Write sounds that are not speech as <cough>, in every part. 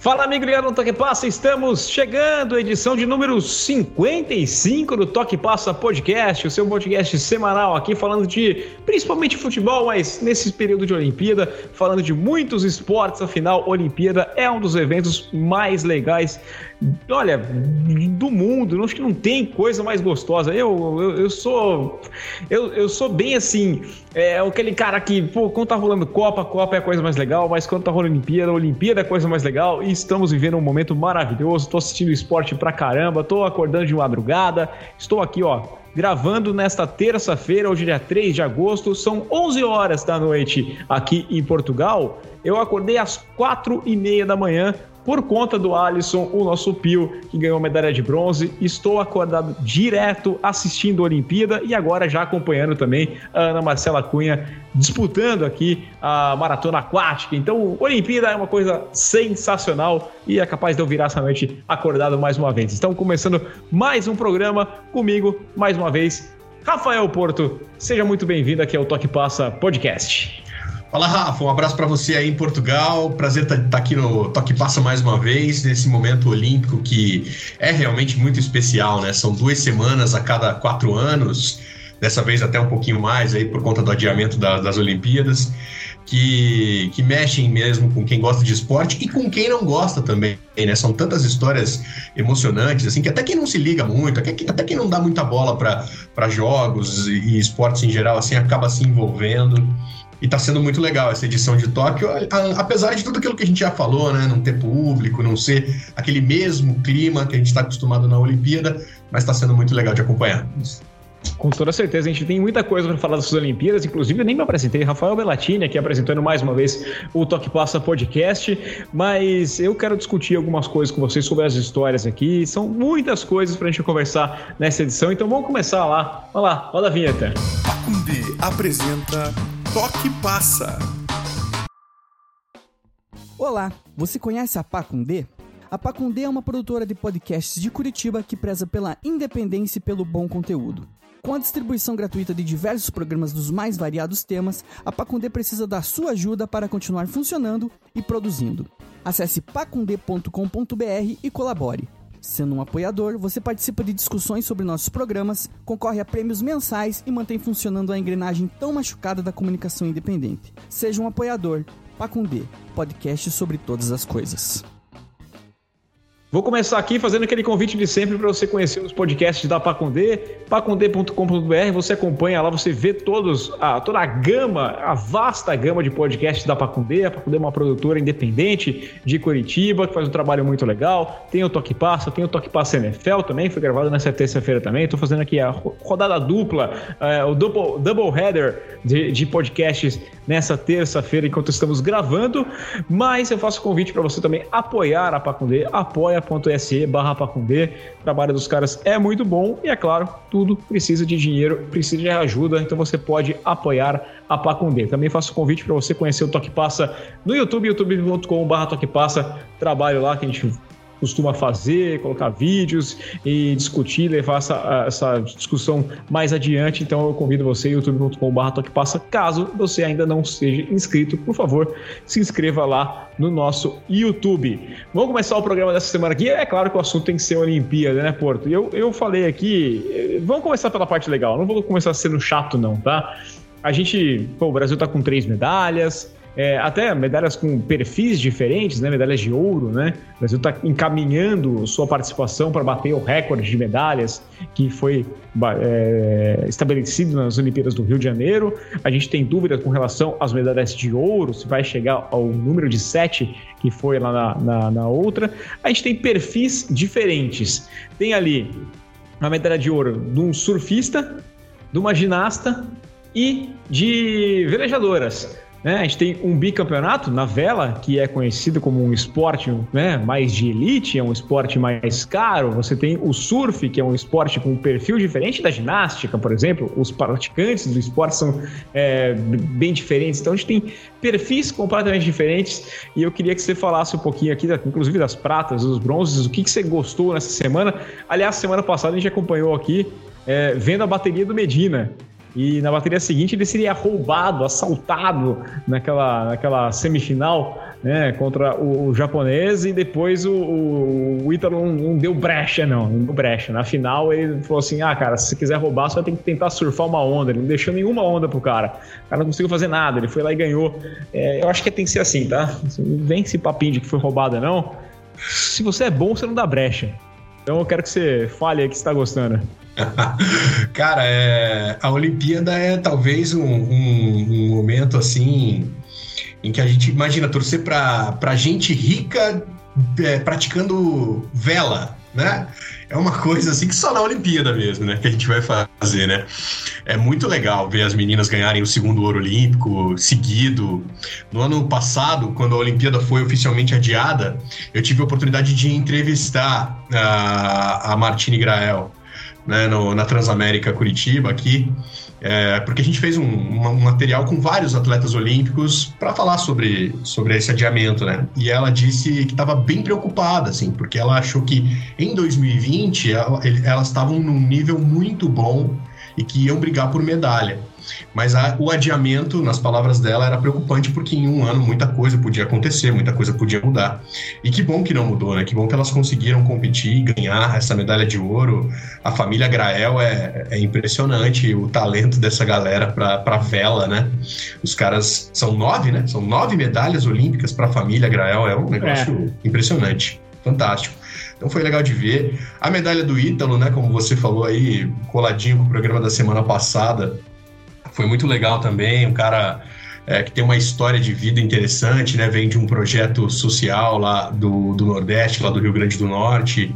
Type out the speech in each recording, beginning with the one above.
Fala, amigo ligado no Toque Passa, estamos chegando à edição de número 55 do Toque Passa Podcast, o seu podcast semanal aqui falando de principalmente futebol, mas nesse período de Olimpíada, falando de muitos esportes, afinal, Olimpíada é um dos eventos mais legais olha, do mundo, acho que não tem coisa mais gostosa. Eu, eu, eu sou. Eu, eu sou bem assim. É aquele cara que, pô, quando tá rolando Copa, Copa é a coisa mais legal, mas quando tá rolando Olimpíada, Olimpíada é a coisa mais legal. E estamos vivendo um momento maravilhoso. Tô assistindo esporte pra caramba, tô acordando de madrugada. Estou aqui, ó, gravando nesta terça-feira, hoje dia 3 de agosto, são 11 horas da noite aqui em Portugal. Eu acordei às 4 e meia da manhã por conta do Alisson, o nosso Pio, que ganhou medalha de bronze. Estou acordado direto assistindo a Olimpíada e agora já acompanhando também a Ana Marcela Cunha disputando aqui a maratona aquática. Então, Olimpíada é uma coisa sensacional e é capaz de eu virar essa noite acordado mais uma vez. Estamos começando mais um programa comigo, mais uma vez, Rafael Porto. Seja muito bem-vindo aqui ao Toque Passa Podcast. Fala, Rafa, um abraço para você aí em Portugal. Prazer estar tá, tá aqui no Toque Passa mais uma vez, nesse momento olímpico que é realmente muito especial, né? São duas semanas a cada quatro anos, dessa vez até um pouquinho mais aí por conta do adiamento da, das Olimpíadas, que, que mexem mesmo com quem gosta de esporte e com quem não gosta também, né? São tantas histórias emocionantes, assim, que até quem não se liga muito, até até quem não dá muita bola para jogos e esportes em geral, assim, acaba se envolvendo. E está sendo muito legal essa edição de Tóquio, apesar de tudo aquilo que a gente já falou, né? Não ter público, não ser aquele mesmo clima que a gente está acostumado na Olimpíada, mas está sendo muito legal de acompanhar. Com toda certeza, a gente tem muita coisa para falar das Olimpíadas. Inclusive, eu nem me apresentei, Rafael Bellatini aqui apresentando mais uma vez o Toque Passa Podcast. Mas eu quero discutir algumas coisas com vocês sobre as histórias aqui. São muitas coisas para a gente conversar nessa edição. Então vamos começar lá. Vamos lá, roda a vinheta. Pacumbi apresenta Toque Passa. Olá, você conhece a Pacundê? A Pacundê é uma produtora de podcasts de Curitiba que preza pela independência e pelo bom conteúdo. Com a distribuição gratuita de diversos programas dos mais variados temas, a Pacundê precisa da sua ajuda para continuar funcionando e produzindo. Acesse pacundê.com.br e colabore. Sendo um apoiador, você participa de discussões sobre nossos programas, concorre a prêmios mensais e mantém funcionando a engrenagem tão machucada da comunicação independente. Seja um apoiador. Pacundê, podcast sobre todas as coisas. Vou começar aqui fazendo aquele convite de sempre para você conhecer os podcasts da Pacundê, pacundê.com.br. Você acompanha lá, você vê todos, a, toda a gama, a vasta gama de podcasts da Pacundê. A Pacundê é uma produtora independente de Curitiba, que faz um trabalho muito legal. Tem o Toque Passa, tem o Toque Passa NFL também, foi gravado nessa terça-feira também. Estou fazendo aqui a rodada dupla, é, o double, double header de, de podcasts nessa terça-feira, enquanto estamos gravando. Mas eu faço convite para você também apoiar a Pacundê, apoia apoia.se barra Pacundê. O trabalho dos caras é muito bom e, é claro, tudo precisa de dinheiro, precisa de ajuda, então você pode apoiar a Pacundê. Também faço convite para você conhecer o Toque Passa no YouTube, youtube.com.br Toque Passa, trabalho lá que a gente costuma fazer, colocar vídeos e discutir, levar essa, essa discussão mais adiante. Então eu convido você, youtube.com.br Passa. Caso você ainda não seja inscrito, por favor, se inscreva lá no nosso YouTube. Vamos começar o programa dessa semana aqui. É claro que o assunto tem que ser Olimpíada, né, Porto? Eu, eu falei aqui, eh, vamos começar pela parte legal, não vou começar sendo chato, não, tá? A gente, pô, o Brasil tá com três medalhas, é, até medalhas com perfis diferentes, né? medalhas de ouro. Né? O Brasil está encaminhando sua participação para bater o recorde de medalhas que foi é, estabelecido nas Olimpíadas do Rio de Janeiro. A gente tem dúvidas com relação às medalhas de ouro, se vai chegar ao número de sete que foi lá na, na, na outra. A gente tem perfis diferentes. Tem ali uma medalha de ouro de um surfista, de uma ginasta e de velejadoras. Né? A gente tem um bicampeonato na vela, que é conhecido como um esporte né, mais de elite, é um esporte mais caro. Você tem o surf, que é um esporte com um perfil diferente da ginástica, por exemplo. Os praticantes do esporte são é, bem diferentes. Então a gente tem perfis completamente diferentes. E eu queria que você falasse um pouquinho aqui, inclusive das pratas, dos bronzes, o que, que você gostou nessa semana. Aliás, semana passada a gente acompanhou aqui, é, vendo a bateria do Medina E na bateria seguinte ele seria roubado, assaltado naquela, naquela semifinal né, contra o, o, japonês e depois o, o, o Ítalo não, não, deu brecha, não, não deu brecha. Na final ele falou assim: ah, cara, se você quiser roubar, você vai ter que tentar surfar uma onda. Ele não deixou nenhuma onda pro cara. O cara não conseguiu fazer nada, ele foi lá e ganhou. É, eu acho que tem que ser assim, tá? Não vem esse papinho de que foi roubada, não. Se você é bom, você não dá brecha. Então eu quero que você fale aí que você tá gostando. <laughs> Cara, é, a Olimpíada é talvez um, um, um, momento assim em que a gente imagina torcer para gente rica é, praticando vela, né? É uma coisa assim que só na Olimpíada mesmo, né? Que a gente vai fazer, né? É muito legal ver as meninas ganharem o segundo ouro olímpico seguido. No ano passado, quando a Olimpíada foi oficialmente adiada, eu tive a oportunidade de entrevistar a, a Martine Grael né, no, na Transamérica Curitiba aqui, é, porque a gente fez um, um, material com vários atletas olímpicos para falar sobre, sobre esse adiamento, né? E ela disse que estava bem preocupada, assim, porque ela achou que em 2020 ela, elas estavam num nível muito bom e que iam brigar por medalha. Mas a, o adiamento, nas palavras dela, era preocupante porque em um ano muita coisa podia acontecer, muita coisa podia mudar. E que bom que não mudou, né? Que bom que elas conseguiram competir e ganhar essa medalha de ouro. A família Grael é, é impressionante o talento dessa galera para vela, né? Os caras são nove, né? São nove medalhas olímpicas para a família Grael. É um negócio é. impressionante, fantástico. Então foi legal de ver. A medalha do Ítalo, né, como você falou aí, coladinho com o programa da semana passada, foi muito legal também. Um cara é, que tem uma história de vida interessante, né? Vem de um projeto social lá do, do Nordeste, lá do Rio Grande do Norte.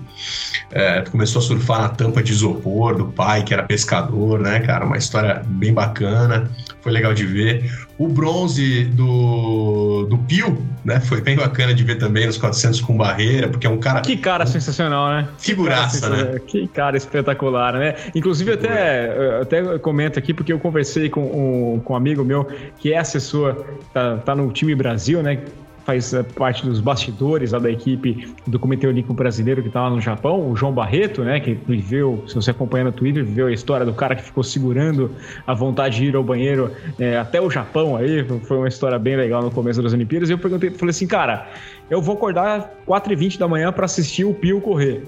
É, começou a surfar na tampa de isopor do pai, que era pescador, né, cara? Uma história bem bacana, foi legal de ver. O bronze do, do Pio, né? Foi bem bacana de ver também nos 400 com barreira, porque é um cara. Que cara sensacional, né? Figuraça, que cara, né? Que cara espetacular, né? Inclusive, até, até comento aqui, porque eu conversei com um, com um amigo meu que é assessor, tá, tá no time Brasil, né? Faz eh, parte dos bastidores lá da equipe do Comitê Olímpico Brasileiro que está lá no Japão, o João Barreto, né, que viveu, se você acompanha no Twitter, viveu a história do cara que ficou segurando a vontade de ir ao banheiro é, até o Japão aí, foi uma história bem legal no começo das Olimpíadas, e eu perguntei, falei assim, cara, eu vou acordar 4h20 da manhã para assistir o Pio correr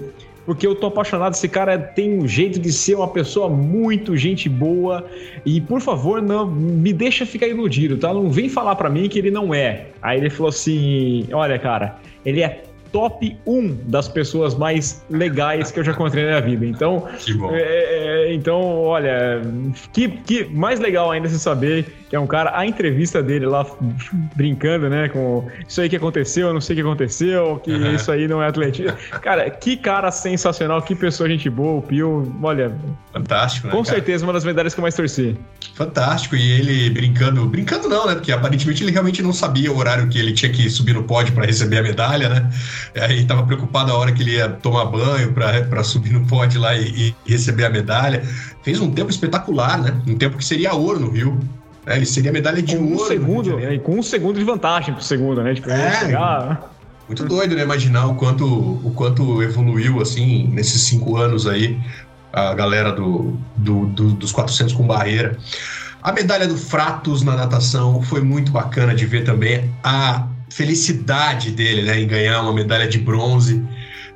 porque eu tô apaixonado. Esse cara tem um jeito de ser uma pessoa muito gente boa. E por favor, não me deixa ficar iludido, tá? Não vem falar para mim que ele não é. Aí ele falou assim: olha, cara, ele é top 1 das pessoas mais legais que eu já encontrei na minha vida. Então, é, é, então olha, que, que mais legal ainda se saber que é um cara, a entrevista dele lá brincando, né, com isso aí que aconteceu, não sei o que aconteceu, que uhum. isso aí não é atletismo. Cara, que cara sensacional, que pessoa gente boa, o Pio, olha. Fantástico, né? Com cara? certeza uma das medalhas que eu mais torci. Fantástico, e ele brincando, brincando não, né, porque aparentemente ele realmente não sabia o horário que ele tinha que subir no pódio para receber a medalha, né? Aí estava preocupado a hora que ele ia tomar banho para subir no pódio lá e, e receber a medalha. Fez um tempo espetacular, né? Um tempo que seria ouro no Rio. É, ele seria medalha de com ouro. Um segundo, e com um segundo de vantagem pro segundo, né? Tipo, é, chegar... Muito doido, né? Imaginar o quanto, o quanto evoluiu, assim, nesses cinco anos aí, a galera do, do, do, dos 400 com barreira. A medalha do Fratos na natação foi muito bacana de ver também a felicidade dele, né, em ganhar uma medalha de bronze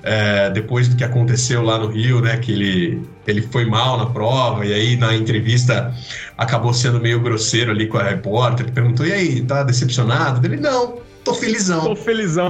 é, depois do que aconteceu lá no Rio, né? Que ele, ele foi mal na prova e aí na entrevista acabou sendo meio grosseiro ali com a repórter. Ele perguntou: e aí, tá decepcionado? Ele: não, tô felizão. Tô felizão.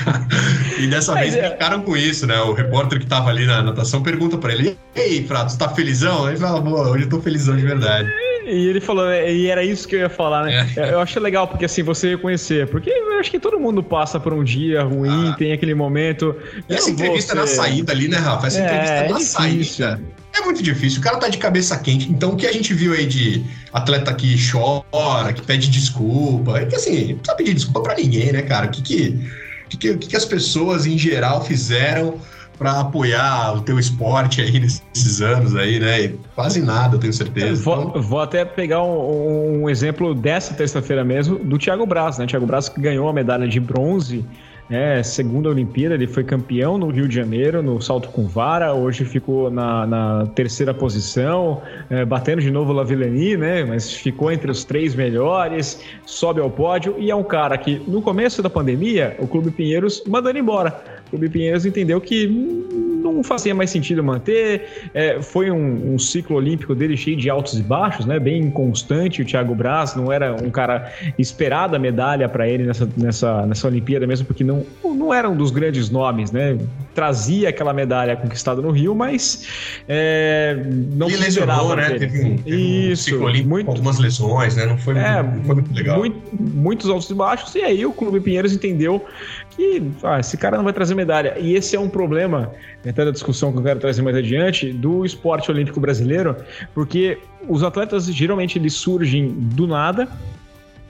<laughs> e dessa Mas vez é... ficaram com isso, né? O repórter que tava ali na natação pergunta para ele: Ei, Prato, tá felizão? Ele fala: boa, hoje eu tô felizão de verdade. E ele falou, é, e era isso que eu ia falar, né? É. Eu acho legal, porque assim, você reconhecer. Porque eu acho que todo mundo passa por um dia ruim, ah. tem aquele momento. E essa entrevista na saída ali, né, Rafa? Essa é, entrevista é na difícil. saída. É muito difícil, o cara tá de cabeça quente. Então, o que a gente viu aí de atleta que chora, que pede desculpa, é que assim, não precisa pedir desculpa pra ninguém, né, cara? O que que, que, que, que as pessoas em geral fizeram para apoiar o teu esporte aí nesses anos aí, né? Quase nada, eu tenho certeza. Vou, então... vou até pegar um, um exemplo dessa terça-feira mesmo do Thiago Braz, né? Thiago Braz que ganhou a medalha de bronze É, segunda Olimpíada, ele foi campeão no Rio de Janeiro, no salto com vara, hoje ficou na, na terceira posição, é, batendo de novo o Lavillenie, né? Mas ficou entre os três melhores, sobe ao pódio e é um cara que no começo da pandemia, o Clube Pinheiros mandando embora. O Clube Pinheiros entendeu que não fazia mais sentido manter. É, foi um, um, ciclo olímpico dele cheio de altos e baixos, né? Bem constante. O Thiago Braz não era um cara esperado a medalha para ele nessa, nessa, nessa Olimpíada, mesmo porque não, não era um dos grandes nomes, né? Trazia aquela medalha conquistada no Rio, mas é, não e lesionou, né? Teve um, teve Isso, um muito, com algumas lesões, né? Não foi, é, muito, não foi muito legal. Muito, muitos altos e baixos. E aí o Clube Pinheiros entendeu que ah, esse cara não vai trazer medalha. E esse é um problema, até da discussão que eu quero trazer mais adiante, do esporte olímpico brasileiro, porque os atletas geralmente eles surgem do nada,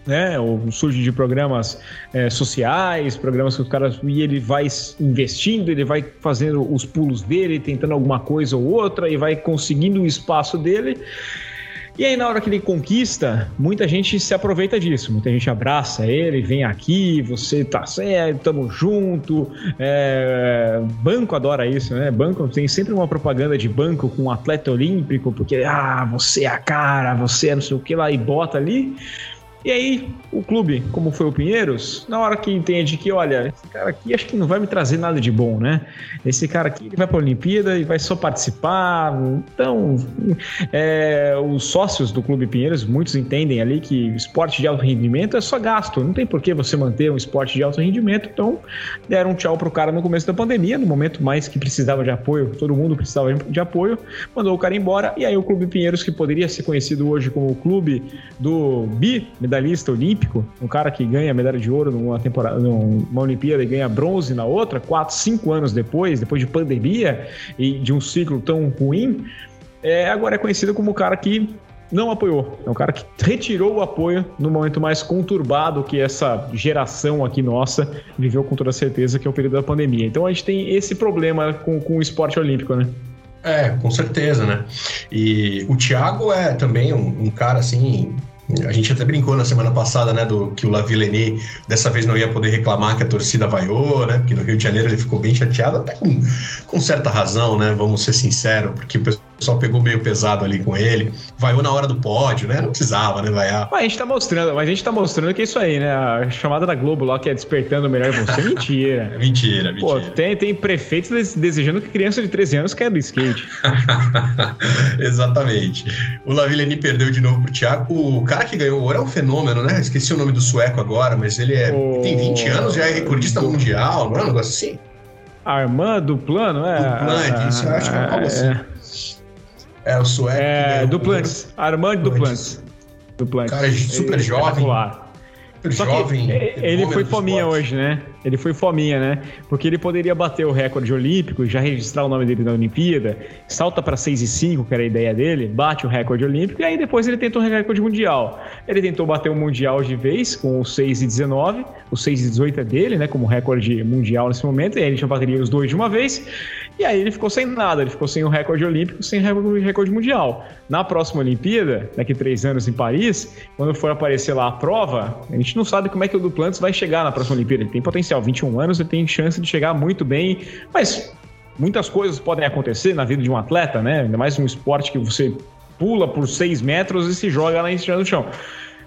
né? Ou surge de programas é, sociais, programas que o cara e ele vai investindo, ele vai fazendo os pulos dele, tentando alguma coisa ou outra e vai conseguindo o espaço dele. E aí, na hora que ele conquista, muita gente se aproveita disso. Muita gente abraça ele, vem aqui, você tá certo, tamo junto. É... Banco adora isso, né? Banco tem sempre uma propaganda de banco com um atleta olímpico, porque, ah, você é a cara, você é não sei o que lá, e bota ali. E aí, o clube, como foi o Pinheiros, na hora que entende que, olha, esse cara aqui acho que não vai me trazer nada de bom, né? Esse cara aqui ele vai para a Olimpíada e vai só participar. Então, é, os sócios do Clube Pinheiros, muitos entendem ali que esporte de alto rendimento é só gasto. Não tem por que você manter um esporte de alto rendimento. Então, deram um tchau pro cara no começo da pandemia, no momento mais que precisava de apoio, todo mundo precisava de apoio, mandou o cara embora. E aí, o Clube Pinheiros, que poderia ser conhecido hoje como o clube do bi medalhista olímpico, um cara que ganha medalha de ouro numa temporada, numa Olimpíada e ganha bronze na outra, quatro, cinco anos depois, depois de pandemia e de um ciclo tão ruim, é, agora é conhecido como o cara que não apoiou. É um cara que retirou o apoio no momento mais conturbado que essa geração aqui nossa viveu com toda certeza, que é o período da pandemia. Então a gente tem esse problema com, com o esporte olímpico, né? É, com certeza, né? E o Thiago é também um, um cara assim a gente até brincou na semana passada, né, do que o Lavillenie dessa vez não ia poder reclamar que a torcida vaiou, né? Porque no Rio de Janeiro ele ficou bem chateado, até com, com certa razão, né? Vamos ser sinceros, porque o pessoal pegou meio pesado ali com ele. Vaiou na hora do pódio, né? Não precisava, né, vaiar. Mas a gente tá mostrando, mas a gente tá mostrando que é isso aí, né? A chamada da Globo lá que é despertando o melhor você, mentira. mentira, <laughs> mentira. Pô, tem, tem prefeitos desejando que criança de 13 anos quebre skate. <laughs> Exatamente. O Lavillenie perdeu de novo pro Thiago. O cara que ganhou o ouro é um fenômeno, né? Esqueci o nome do sueco agora, mas ele é, o... tem 20 anos, já é recordista mundial, não é um negócio assim? Armando Plano, é? Duplantis, isso eu acho que é algo assim. É, é o sueco. É, Duplantis, Armando Duplantis. Duplantis. Cara, super jovem. Super Só jovem. ele foi fominha hoje, né? Ele foi fominha, né? Porque ele poderia bater o recorde olímpico, já registrar o nome dele na Olimpíada, salta para 6 e 5, que era a ideia dele, bate o recorde olímpico, e aí depois ele tentou o recorde mundial. Ele tentou bater o mundial de vez com o 6 e 19, o 6 e 18 é dele, né? Como recorde mundial nesse momento, e aí ele já bateria os dois de uma vez. E aí ele ficou sem nada, ele ficou sem o recorde olímpico, sem o recorde mundial. Na próxima Olimpíada, daqui três anos em Paris, quando for aparecer lá a prova, a gente não sabe como é que o Duplantis vai chegar na próxima Olimpíada. Ele tem potencial, 21 anos, ele tem chance de chegar muito bem, mas muitas coisas podem acontecer na vida de um atleta, né? Ainda mais um esporte que você pula por seis metros e se joga lá em cima do chão.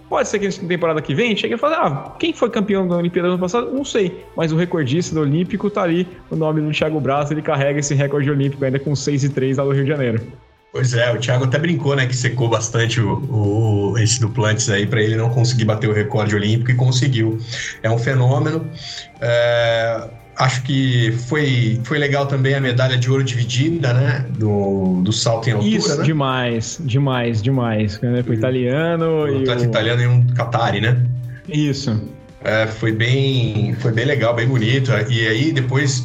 Pode ser que na temporada que vem chegue e fale, ah, quem foi campeão da Olimpíada ano passado? Não sei. Mas o recordista do Olímpico tá ali, o nome do Thiago Braz, ele carrega esse recorde olímpico ainda com 6 e 3 lá do Rio de Janeiro. Pois é, o Thiago até brincou, né, que secou bastante o, o esse Duplantes aí para ele não conseguir bater o recorde olímpico e conseguiu. É um fenômeno. É, Acho que foi, foi legal também a medalha de ouro dividida, né? Do, do salto em altura, Isso, né? demais, demais, demais. Né? Foi italiano o e... O... italiano e um Qatari, né? Isso. É, foi, bem, foi bem legal, bem bonito. E aí depois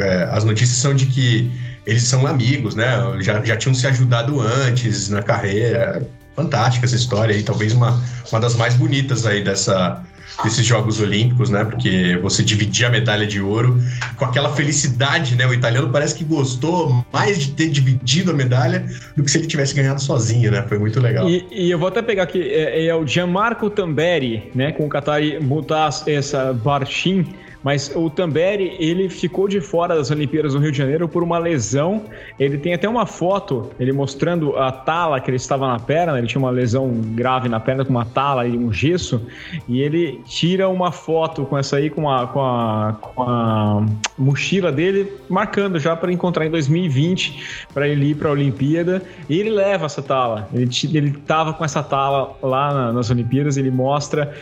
é, as notícias são de que eles são amigos, né? Já, já tinham se ajudado antes na carreira. fantástica essa história aí, talvez uma, uma das mais bonitas aí dessa, desses Jogos Olímpicos, né? Porque você dividir a medalha de ouro com aquela felicidade, né? O italiano parece que gostou mais de ter dividido a medalha do que se ele tivesse ganhado sozinho, né? Foi muito legal. E, e eu vou até pegar aqui, é, é o Gianmarco Tamberi, né? Com o Qatari Mutas essa Barchin mas o Tamberi, ele ficou de fora das Olimpíadas do Rio de Janeiro por uma lesão. Ele tem até uma foto, ele mostrando a tala que ele estava na perna, ele tinha uma lesão grave na perna com uma tala e um gesso, e ele tira uma foto com essa aí, com a, com a, com a mochila dele, marcando já para encontrar em 2020, para ele ir para a Olimpíada, e ele leva essa tala. Ele, ele tava com essa tala lá na, nas Olimpíadas, ele mostra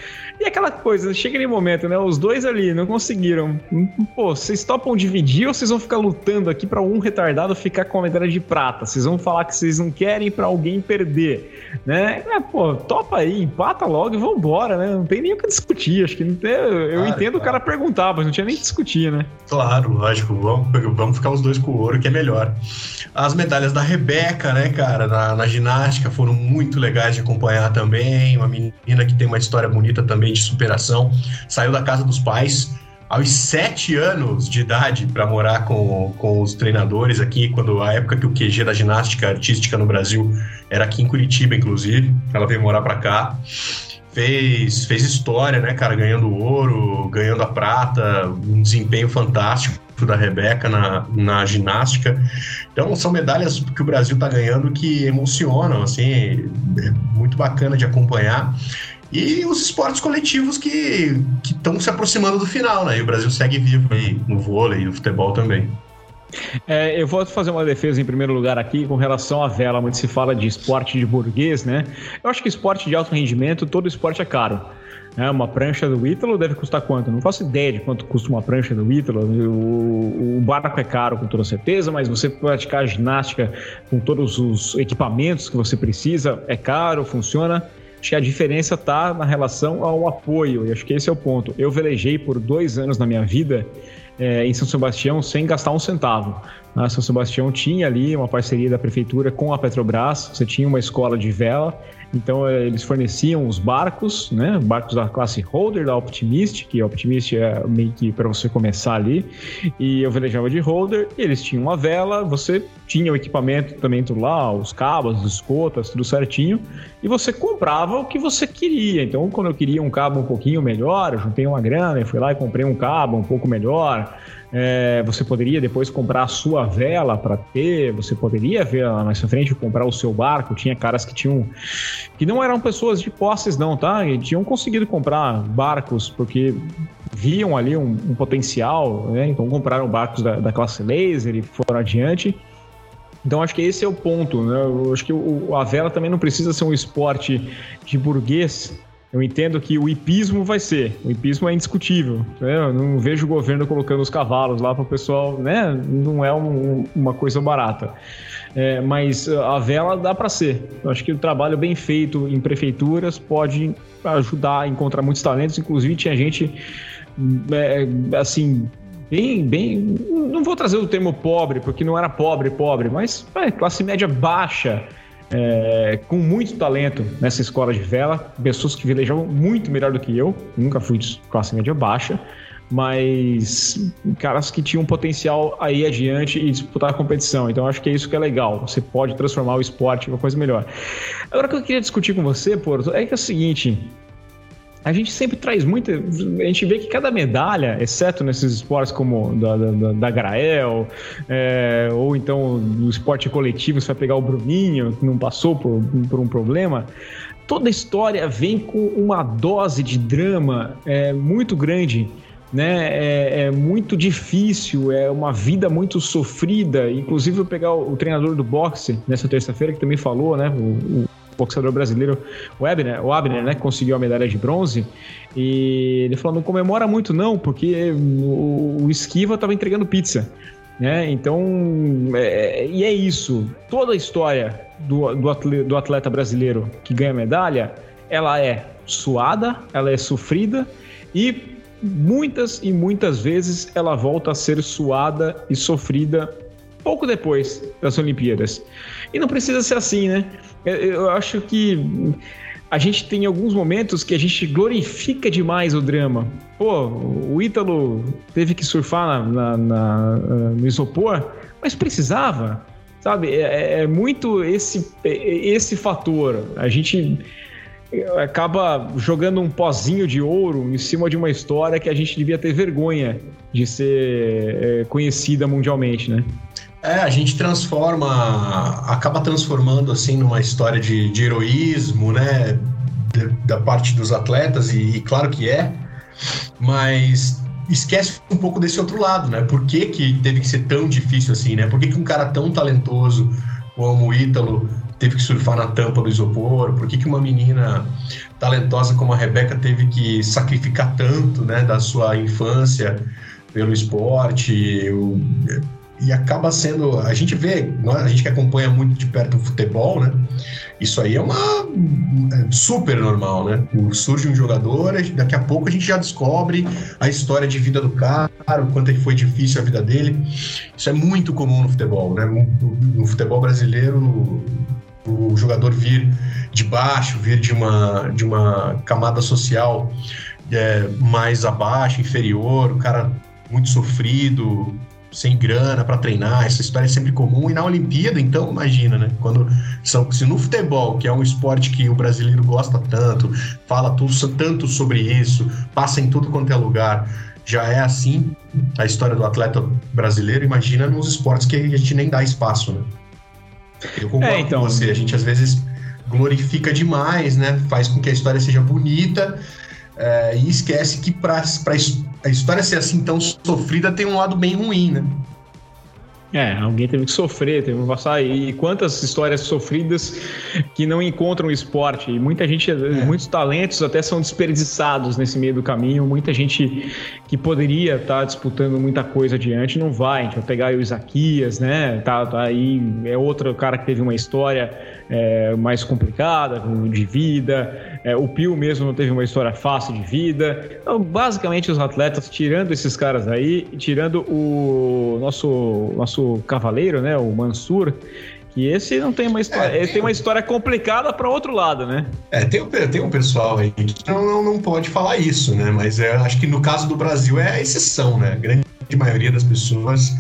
e aquela coisa, chega aquele momento, né? Os dois ali não conseguiram. Pô, vocês topam dividir ou vocês vão ficar lutando aqui para um retardado ficar com a medalha de prata? Vocês vão falar que vocês não querem para alguém perder, né? É, pô, topa aí, empata logo e vambora, né? Não tem nem o que discutir. Acho que não tem, eu claro, entendo claro. o cara perguntar, mas não tinha nem que discutir, né? Claro, lógico. Vamos, vamos ficar os dois com o ouro, que é melhor. As medalhas da Rebeca, né, cara, na, na ginástica foram muito legais de acompanhar também. Uma menina que tem uma história bonita também de superação. Saiu da casa dos pais aos sete anos de idade para morar com, com os treinadores aqui, quando a época que o QG da ginástica artística no Brasil era aqui em Curitiba, inclusive. Ela veio morar para cá. Fez, fez história, né, cara? Ganhando ouro, ganhando a prata, um desempenho fantástico da Rebeca na, na ginástica. Então, são medalhas que o Brasil está ganhando que emocionam, assim, é muito bacana de acompanhar e os esportes coletivos que estão se aproximando do final, né? E o Brasil segue vivo aí no vôlei e no futebol também. É, eu vou fazer uma defesa em primeiro lugar aqui com relação à vela, onde se fala de esporte de burguês, né? Eu acho que esporte de alto rendimento, todo esporte é caro. É, uma prancha do Ítalo deve custar quanto? Não faço ideia de quanto custa uma prancha do Ítalo. O, o barco é caro com toda certeza, mas você praticar ginástica com todos os equipamentos que você precisa é caro, funciona. Acho que a diferença está na relação ao apoio, e acho que esse é o ponto. Eu velejei por dois anos na minha vida é, em São Sebastião sem gastar um centavo. A São Sebastião tinha ali uma parceria da prefeitura com a Petrobras, você tinha uma escola de vela então eh, eles forneciam os barcos, né? Barcos da classe Holder da Optimist, que Optimist é meio que para você começar ali. E eu velejava de Holder, eles tinham uma vela, você tinha o equipamento também tudo lá, os cabos, os escotas, tudo certinho, e você comprava o que você queria. Então, quando eu queria um cabo um pouquinho melhor, eu juntei uma grana, eu fui lá e comprei um cabo um pouco melhor. É, você poderia depois comprar a sua vela para ter, você poderia ver lá mais frente comprar o seu barco. Tinha caras que tinham. que não eram pessoas de posses, não, tá? E tinham conseguido comprar barcos porque viam ali um, um potencial, né? Então compraram barcos da, da, classe laser e foram adiante. Então acho que esse é o ponto, né? Eu acho que o, a vela também não precisa ser um esporte de burguês eu entendo que o hipismo vai ser. O hipismo é indiscutível. Né? Eu não vejo o governo colocando os cavalos lá para o pessoal, né? Não é um, uma coisa barata. É, mas a vela dá para ser. Eu acho que o trabalho bem feito em prefeituras pode ajudar a encontrar muitos talentos. Inclusive, tinha gente é, assim. Bem, bem. Não vou trazer o termo pobre, porque não era pobre, pobre, mas é, classe média baixa, é, com muito talento nessa escola de vela, pessoas que velejavam muito melhor do que eu, nunca fui de classe média baixa, mas caras que tinham potencial aí adiante e disputar a competição. Então acho que é isso que é legal. Você pode transformar o esporte em uma coisa melhor. Agora o que eu queria discutir com você, Porto, é que é o seguinte: a gente sempre traz muita. A gente vê que cada medalha, exceto nesses esportes como da, da, da Grael, é, ou então no esporte coletivo, você vai pegar o Bruninho, que não passou por, por um problema. Toda história vem com uma dose de drama é, muito grande. Né? É, é, muito difícil, é uma vida muito sofrida. Inclusive, eu pegar o, o treinador do boxe nessa terça-feira, que também falou, né? O, o boxeador brasileiro, o Abner, o Abner, né, conseguiu a medalha de bronze. E ele falou: não comemora muito, não, porque o, o Esquiva estava entregando pizza. Né? Então, é, e é isso. Toda a história do, do, atleta, do atleta brasileiro que ganha medalha, ela é suada, ela é sofrida e muitas e muitas vezes ela volta a ser suada e sofrida pouco depois das Olimpíadas. E não precisa ser assim, né? Eu acho que a gente tem alguns momentos que a gente glorifica demais o drama. Pô, o Ítalo teve que surfar na, na, na, no isopor, mas precisava, sabe? É, é, é muito esse, esse fator. A gente acaba jogando um pozinho de ouro em cima de uma história que a gente devia ter vergonha de ser é, conhecida mundialmente, né? É, a gente transforma, acaba transformando assim numa história de, de heroísmo, né? Da parte dos atletas, e, e, claro que é, mas esquece um pouco desse outro lado, né? Por que, que teve que ser tão difícil assim, né? Por que, que um cara tão talentoso como o Ítalo teve que surfar na tampa do isopor? Por que, que uma menina talentosa como a Rebeca teve que sacrificar tanto, né, da sua infância pelo esporte? E acaba sendo. A gente vê, a gente que acompanha muito de perto o futebol, né? Isso aí é uma é super normal, né? Surge um jogador, daqui a pouco a gente já descobre a história de vida do cara, o quanto é foi difícil a vida dele. Isso é muito comum no futebol, né? No futebol brasileiro, o jogador vir de baixo, vir de uma, de uma camada social é, mais abaixo, inferior, o cara muito sofrido, sem grana para treinar, essa história é sempre comum. E na Olimpíada, então, imagina, né? Quando são, se no futebol, que é um esporte que o brasileiro gosta tanto, fala tudo, tanto sobre isso, passa em tudo quanto é lugar, já é assim a história do atleta brasileiro, imagina nos esportes que a gente nem dá espaço, né? Eu concordo é, então... com você, a gente às vezes glorifica demais, né? Faz com que a história seja bonita, é, e esquece que para a história ser assim tão sofrida tem um lado bem ruim, né? É, alguém teve que sofrer, teve que passar. E quantas histórias sofridas que não encontram esporte. E muita gente, é. muitos talentos até são desperdiçados nesse meio do caminho. Muita gente que poderia estar tá disputando muita coisa adiante não vai. A gente vai pegar o Isaquias, né? Tá, tá aí, é outro cara que teve uma história é, mais complicada de vida. É, o Pio mesmo não teve uma história fácil de vida. Então, basicamente, os atletas, tirando esses caras aí, tirando o nosso, nosso cavaleiro, né, o Mansur, que esse não tem uma história, é, tem, tem uma história complicada para outro lado, né? É, tem, tem um pessoal aí que não, não, não pode falar isso, né? Mas é, acho que no caso do Brasil é a exceção, né? A grande maioria das pessoas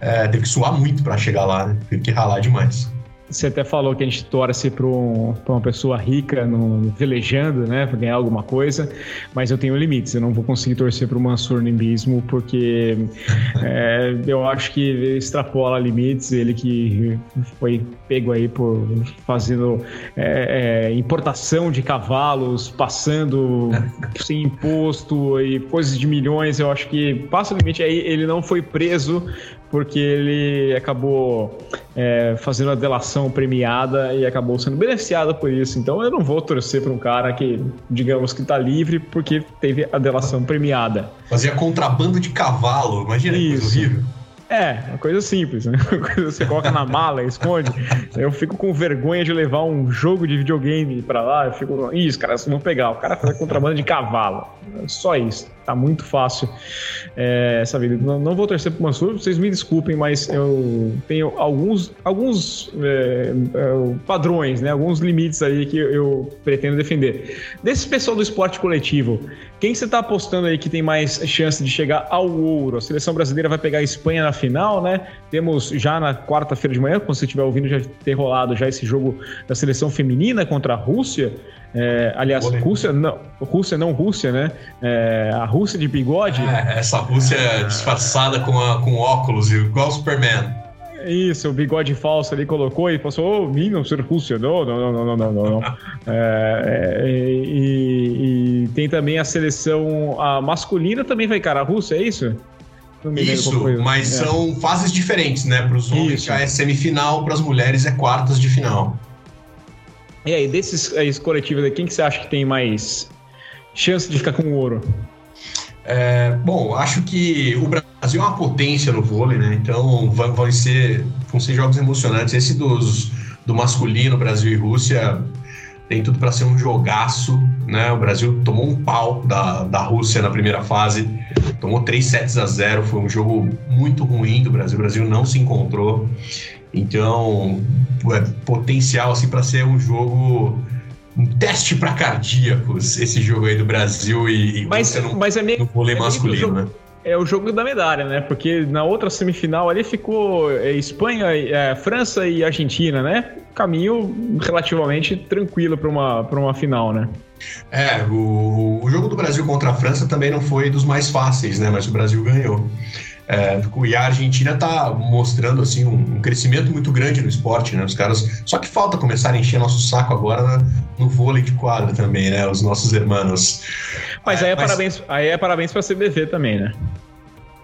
é, teve que suar muito para chegar lá, né? Teve que ralar demais. Você até falou que a gente torce para um, uma pessoa rica no, velejando, né, para ganhar alguma coisa, mas eu tenho limites. Eu não vou conseguir torcer para o Mansur Nimbismo porque <laughs> é, eu acho que ele extrapola limites. Ele que foi pego aí por fazendo é, é, importação de cavalos, passando <laughs> sem imposto e coisas de milhões. Eu acho que passa o limite aí. Ele não foi preso porque ele acabou é, fazendo a delação premiada e acabou sendo beneficiado por isso. Então eu não vou torcer para um cara que, digamos que está livre porque teve a delação premiada. Fazia contrabando de cavalo, imagina isso. que horrível. É, uma coisa simples, né? <laughs> Você coloca na mala, esconde. Eu fico com vergonha de levar um jogo de videogame para lá. Eu fico, ih, os caras vão pegar. O cara faz contrabando de cavalo. Só isso. Tá muito fácil é, essa vida. Não, não, vou torcer pro Mansur, vocês me desculpem, mas eu tenho alguns, alguns é, é, padrões, né? Alguns limites aí que eu pretendo defender. Desse pessoal do esporte coletivo, quem você tá apostando aí que tem mais chance de chegar ao ouro? A seleção brasileira vai pegar a Espanha na final, né? Temos já na quarta-feira de manhã, quando você estiver ouvindo, já ter rolado já esse jogo da seleção feminina contra a Rússia. É, aliás, Rússia não, Rússia não Rússia, né? É, a Rússia de bigode. É, essa Rússia disfarçada com, a, com óculos, igual o Superman. Isso, o bigode falso ali colocou e passou, oh, mim não ser Rússia, não, não, não, não, não, não, não. <laughs> É, é, e, e, tem também a seleção a masculina também vai cara a Rússia, é isso? Isso, mas é. são fases diferentes, né? Para os homens já é semifinal, para as mulheres é quartas de final. E aí, desses aí, coletivos aí, quem que você acha que tem mais chance de ficar com o ouro? É, bom, acho que o Brasil é uma potência no vôlei, né? Então vão, vão, ser, vão ser jogos emocionantes. Esse dos, do masculino, Brasil e Rússia, tem tudo para ser um jogaço, né? O Brasil tomou um pau da, da Rússia na primeira fase, tomou 3 sets a 0, foi um jogo muito ruim do Brasil. O Brasil não se encontrou. Então, é potencial assim para ser um jogo um teste para cardíacos esse jogo aí do Brasil e, e mas, no, mas é meio, no vôlei é masculino, jogo, né? É o jogo da medalha, né? Porque na outra semifinal ali ficou é, Espanha, é, França e Argentina, né? Caminho relativamente tranquilo para uma, uma final, né? É, o, o jogo do Brasil contra a França também não foi dos mais fáceis, né? Mas o Brasil ganhou. É, e a Argentina está mostrando assim um, um, crescimento muito grande no esporte, né? Os caras só que falta começar a encher nosso saco agora no vôlei de quadra também, né? Os nossos irmãos. Mas, é, aí, é mas... Parabéns, aí é parabéns para a CBV também, né?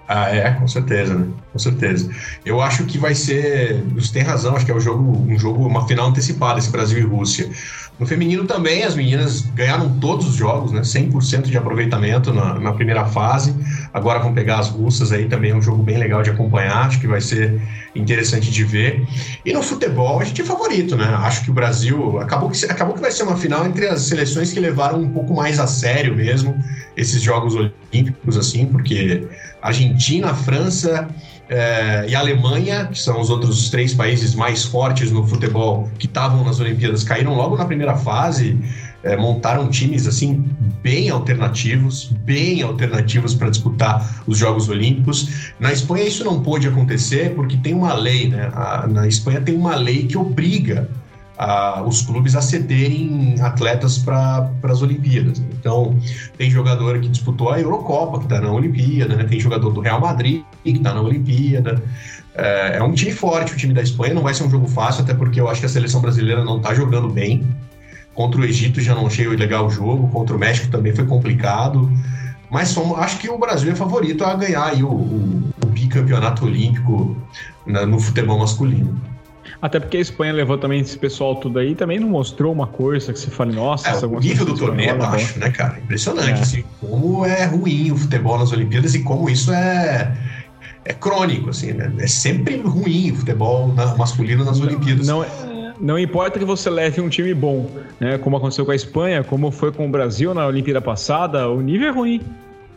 Ah, é, com certeza, né? Com certeza. Eu acho que vai ser. Você tem razão, acho que é um jogo, um jogo, uma final antecipada, esse Brasil e Rússia. No feminino também, as meninas ganharam todos os jogos, né? 100% de aproveitamento na, na, primeira fase. Agora vão pegar as russas aí, também é um jogo bem legal de acompanhar, acho que vai ser interessante de ver. E no futebol, a gente é favorito, né? Acho que o Brasil. Acabou que, acabou que vai ser uma final entre as seleções que levaram um pouco mais a sério mesmo esses Jogos Olímpicos, assim, porque Argentina, França é, e Alemanha, que são os outros três países mais fortes no futebol que estavam nas Olimpíadas, caíram logo na primeira fase, é, montaram times assim bem alternativos, bem alternativos para disputar os Jogos Olímpicos. Na Espanha isso não pôde acontecer porque tem uma lei, né? A, na Espanha tem uma lei que obriga a, os clubes a cederem atletas para as Olimpíadas. Então, tem jogador que disputou a Eurocopa, que está na Olimpíada, né? tem jogador do Real Madrid, que está na Olimpíada. É, é, um time forte, o time da Espanha. Não vai ser um jogo fácil, até porque eu acho que a seleção brasileira não está jogando bem. Contra o Egito já não achei legal o jogo, contra o México também foi complicado. Mas somos, acho que o Brasil é favorito a ganhar aí o, o, o bicampeonato olímpico na, no futebol masculino. Até porque a Espanha levou também esse pessoal tudo aí também não mostrou uma coisa que você fale, nossa, é, o nível do torneio é baixo, né, cara? Impressionante, é. assim, como é ruim o futebol nas Olimpíadas e como isso é é crônico, assim, né? É sempre ruim o futebol na, masculino nas Olimpíadas. Não, não importa que você leve um time bom, né? Como aconteceu com a Espanha, como foi com o Brasil na Olimpíada passada, o nível é ruim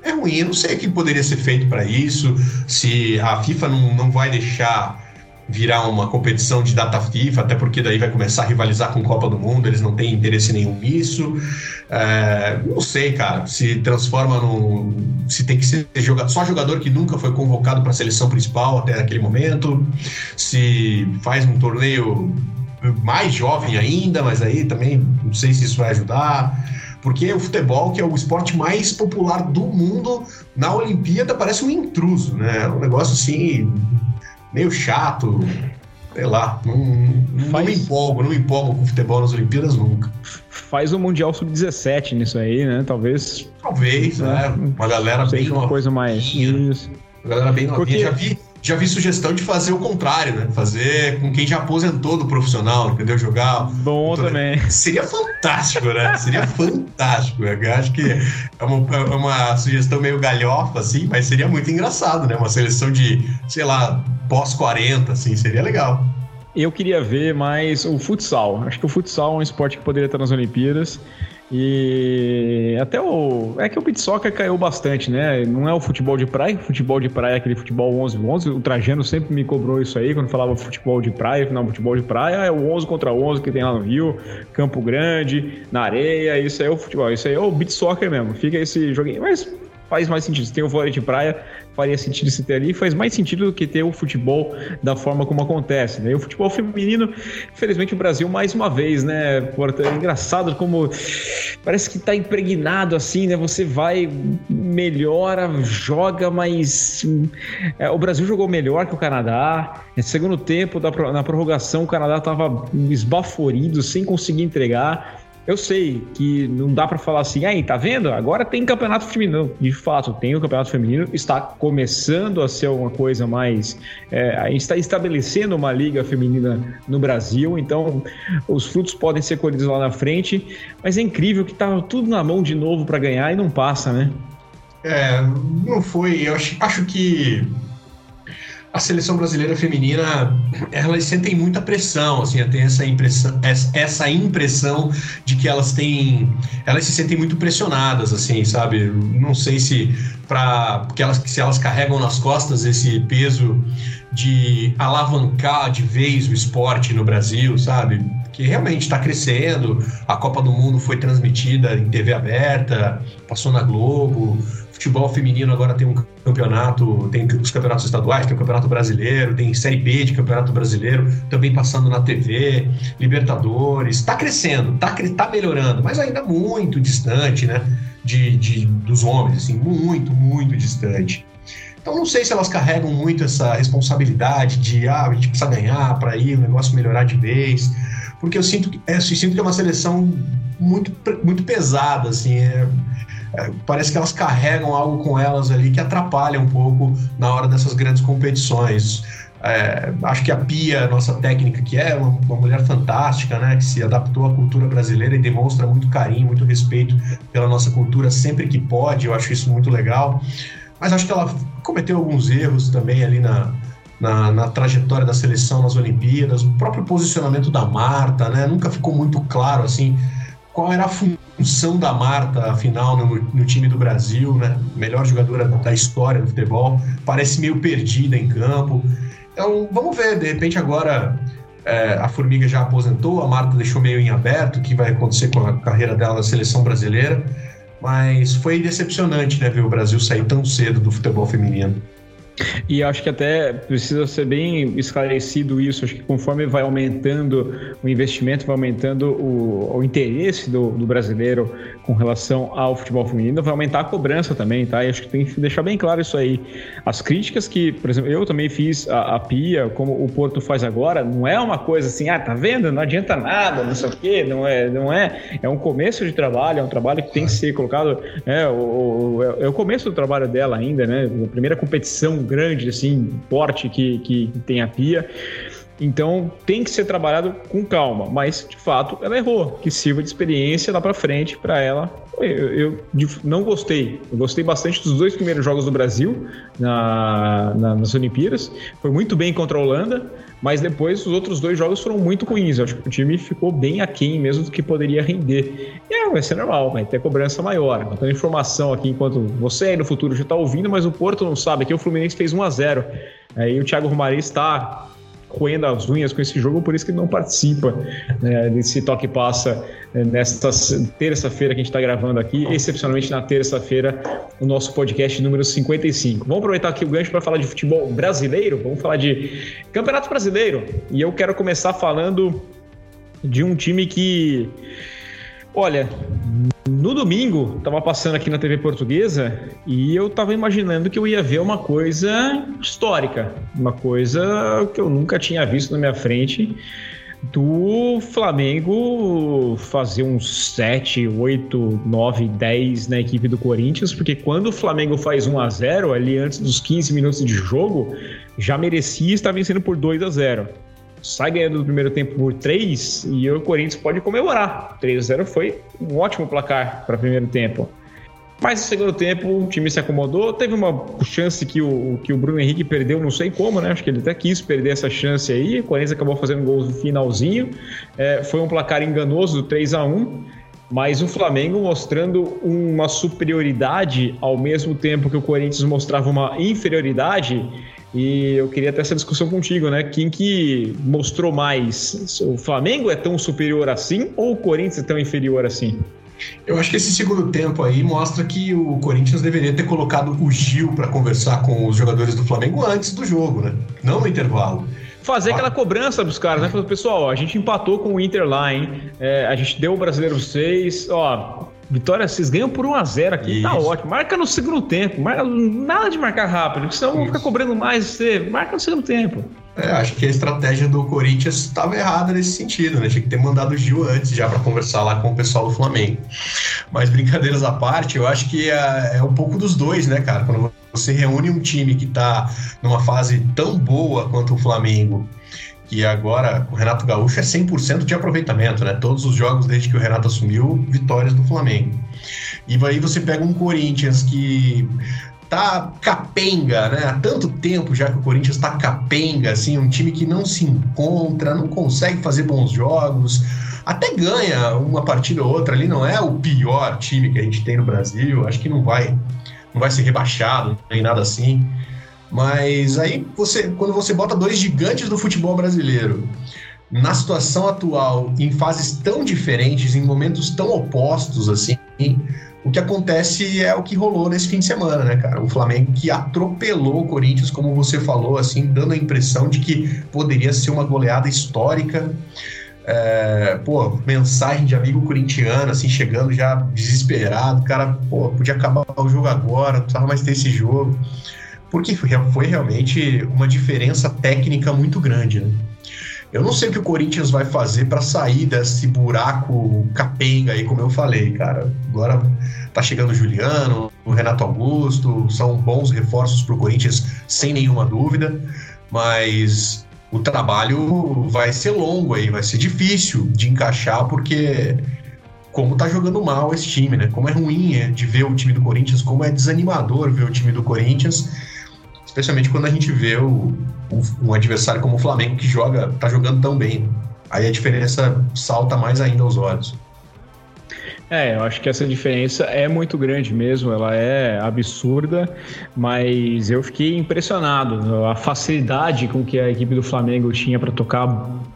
é ruim. Eu não sei o que poderia ser feito para isso, se a FIFA não, não vai deixar virar uma competição de data FIFA, até porque daí vai começar a rivalizar com Copa do Mundo, eles não têm interesse nenhum nisso. É, não sei, cara, se transforma no. Se tem que ser jogador, só jogador que nunca foi convocado para a seleção principal até aquele momento, se faz um torneio mais jovem ainda, mas aí também não sei se isso vai ajudar. Porque o futebol, que é o esporte mais popular do mundo, na Olimpíada parece um intruso, né? É um negócio assim meio chato, sei lá, não, não, Faz... me empolgo, não me empolgo com futebol nas Olimpíadas nunca. Faz o Mundial Sub-17 nisso aí, né? Talvez. Talvez, né? Uma galera bem. Uma coisa mais. Isso. Uma galera bem novinha. Porque... Já vi, já vi sugestão de fazer o contrário, né? Fazer com quem já aposentou do profissional, entendeu? Jogar. Bom também. Seria fantástico, né? seria fantástico. Eu acho que é uma, é uma sugestão meio galhofa, assim, mas seria muito engraçado, né? Uma seleção de, sei lá, pós-40, assim, seria legal. Eu queria ver mais o futsal. Acho que o futsal é um esporte que poderia estar nas Olimpíadas. E até o. É que o beat soccer caiu bastante, né? Não é o futebol de praia, futebol de praia é aquele futebol 11-11. O Trajano sempre me cobrou isso aí quando falava futebol de praia. Não, futebol de praia é o 11 contra 11 que tem lá no Rio, Campo Grande, na areia. Isso aí é o futebol. Isso aí é o beat soccer mesmo. Fica esse joguinho. Mas faz mais sentido. Se tem o vôlei de praia, faria sentido se ter ali. Faz mais sentido do que ter o futebol da forma como acontece. Né? E o futebol feminino, infelizmente, o Brasil, mais uma vez, né? Porta, é engraçado como parece que está impregnado assim, né? Você vai, melhora, joga, mas é, o Brasil jogou melhor que o Canadá. No segundo tempo, da, na prorrogação, o Canadá estava esbaforido, sem conseguir entregar. Eu sei que não dá para falar assim, aí, tá vendo? Agora tem campeonato feminino. De fato, tem o campeonato feminino, está começando a ser alguma coisa mais. É, a gente está estabelecendo uma liga feminina no Brasil, então os frutos podem ser colhidos lá na frente, mas é incrível que tá tudo na mão de novo para ganhar e não passa, né? É, não foi. Eu acho, acho que a seleção brasileira feminina, elas sentem muita pressão, assim, tem essa impressão, essa impressão de que elas têm, elas se sentem muito pressionadas, assim, sabe? Não sei se para porque elas se elas carregam nas costas esse peso de alavancar de vez o esporte no Brasil, sabe? Que realmente está crescendo. A Copa do Mundo foi transmitida em TV aberta, passou na Globo futebol feminino agora tem um campeonato, tem os campeonatos estaduais, tem o campeonato brasileiro, tem Série B de campeonato brasileiro, também passando na TV, Libertadores, está crescendo, está tá melhorando, mas ainda muito distante, né, de, de, dos homens, assim, muito, muito distante. Então não sei se elas carregam muito essa responsabilidade de, ah, a gente precisa ganhar para ir o negócio melhorar de vez, porque eu sinto que, é, eu sinto que é uma seleção muito, muito pesada, assim, é, parece que elas carregam algo com elas ali que atrapalha um pouco na hora dessas grandes competições. É, acho que a Pia, nossa técnica, que é uma, uma, mulher fantástica, né, que se adaptou à cultura brasileira e demonstra muito carinho, muito respeito pela nossa cultura sempre que pode, eu acho isso muito legal. Mas acho que ela cometeu alguns erros também ali na, na, na, trajetória da seleção nas Olimpíadas, o próprio posicionamento da Marta, né? Nunca ficou muito claro assim qual era a função da Marta, afinal, no, no, time do Brasil, né? Melhor jogadora da história do futebol, parece meio perdida em campo. Então, vamos ver, de repente agora é, a Formiga já aposentou, a Marta deixou meio em aberto o que vai acontecer com a carreira dela na seleção brasileira, mas foi decepcionante, né, ver o Brasil sair tão cedo do futebol feminino. E acho que até precisa ser bem esclarecido isso. Acho que conforme vai aumentando o investimento, vai aumentando o, o interesse do, do, brasileiro com relação ao futebol feminino, vai aumentar a cobrança também, tá? E acho que tem que deixar bem claro isso aí. As críticas que, por exemplo, eu também fiz a, a Pia, como o Porto faz agora, não é uma coisa assim, ah, tá vendo? Não adianta nada, não sei o quê, não é, não é. É um começo de trabalho, é um trabalho que tem que ser colocado. É o, o, é o começo do trabalho dela ainda, né? A primeira competição grande, assim, forte que, que tem a Pia. Então tem que ser trabalhado com calma, mas de fato ela errou, que sirva de experiência lá para frente para ela. Eu, eu, não gostei, eu gostei bastante dos dois primeiros jogos do Brasil na, na, nas Olimpíadas, foi muito bem contra a Holanda, mas depois os outros dois jogos foram muito ruins. Eu acho que o time ficou bem aquém mesmo do que poderia render. E é, vai ser normal, vai ter cobrança maior. Botando informação aqui enquanto você aí no futuro já está ouvindo, mas o Porto não sabe. Aqui o Fluminense fez 1 a 0 Aí o Thiago Romari está roendo as unhas com esse jogo, por isso que ele não participa né, desse toque passa né, nesta terça-feira que a gente está gravando aqui, excepcionalmente na terça-feira, o nosso podcast número 55. Vamos aproveitar aqui o gancho para falar de futebol brasileiro, vamos falar de Campeonato Brasileiro. E eu quero começar falando de um time que Olha, no domingo, tava passando aqui na TV portuguesa e eu tava imaginando que eu ia ver uma coisa histórica, uma coisa que eu nunca tinha visto na minha frente do Flamengo fazer uns 7, 8, 9, 10 na equipe do Corinthians, porque quando o Flamengo faz 1 a 0 ali antes dos 15 minutos de jogo, já merecia estar vencendo por 2 a 0 sai ganhando no primeiro tempo por 3 e o Corinthians pode comemorar. 3 a 0 foi um ótimo placar para o primeiro tempo. Mas no segundo tempo o time se acomodou. Teve uma chance que o, que o Bruno Henrique perdeu, não sei como, né? Acho que ele até quis perder essa chance aí. O Corinthians acabou fazendo um gol no finalzinho. É, foi um placar enganoso, 3 a 1 mas o Flamengo mostrando uma superioridade ao mesmo tempo que o Corinthians mostrava uma inferioridade e eu queria ter essa discussão contigo, né? Quem que mostrou mais? O Flamengo é tão superior assim ou o Corinthians é tão inferior assim? Eu acho que esse segundo tempo aí mostra que o Corinthians deveria ter colocado o Gil para conversar com os jogadores do Flamengo antes do jogo, né? Não no intervalo fazer aquela cobrança dos caras, né? Falando, pessoal, a gente empatou com o Inter lá, hein? É, a gente deu o Brasileiro 6, ó, Vitória, vocês ganham por 1x0 aqui, tá Isso. tá ótimo. Marca no segundo tempo, marca, nada de marcar rápido, senão vão ficar cobrando mais você. Marca no segundo tempo. É, acho que a estratégia do Corinthians estava errada nesse sentido, né? Tinha que ter mandado o Gil antes já para conversar lá com o pessoal do Flamengo. Mas brincadeiras à parte, eu acho que é, é um pouco dos dois, né, cara? Quando você reúne um time que está numa fase tão boa quanto o Flamengo que agora o Renato Gaúcho é 100% de aproveitamento, né? Todos os jogos desde que o Renato assumiu, vitórias do Flamengo. E aí você pega um Corinthians que tá capenga, né? Há tanto tempo já que o Corinthians tá capenga, assim, um time que não se encontra, não consegue fazer bons jogos, até ganha uma partida ou outra ali, não é o pior time que a gente tem no Brasil, acho que não vai, não vai ser rebaixado, nem nada assim. Mas aí você, quando você bota dois gigantes do futebol brasileiro na situação atual, em fases tão diferentes, em momentos tão opostos assim, o que acontece é o que rolou nesse fim de semana, né, cara? O Flamengo que atropelou o Corinthians, como você falou, assim, dando a impressão de que poderia ser uma goleada histórica. É, pô, mensagem de amigo corintiano, assim, chegando já desesperado, cara, pô, podia acabar o jogo agora, não precisava mais ter esse jogo. Porque foi realmente uma diferença técnica muito grande, né? Eu não sei o que o Corinthians vai fazer para sair desse buraco capenga aí, como eu falei, cara. Agora tá chegando o Juliano, o Renato Augusto, são bons reforços para o Corinthians, sem nenhuma dúvida, mas o trabalho vai ser longo aí, vai ser difícil de encaixar, porque como tá jogando mal esse time, né? Como é ruim é, de ver o time do Corinthians, como é desanimador ver o time do Corinthians especialmente quando a gente vê o, um, um adversário como o Flamengo que joga, tá jogando tão bem. Aí a diferença salta mais ainda aos olhos. É, eu acho que essa diferença é muito grande mesmo, ela é absurda, mas eu fiquei impressionado. A facilidade com que a equipe do Flamengo tinha para tocar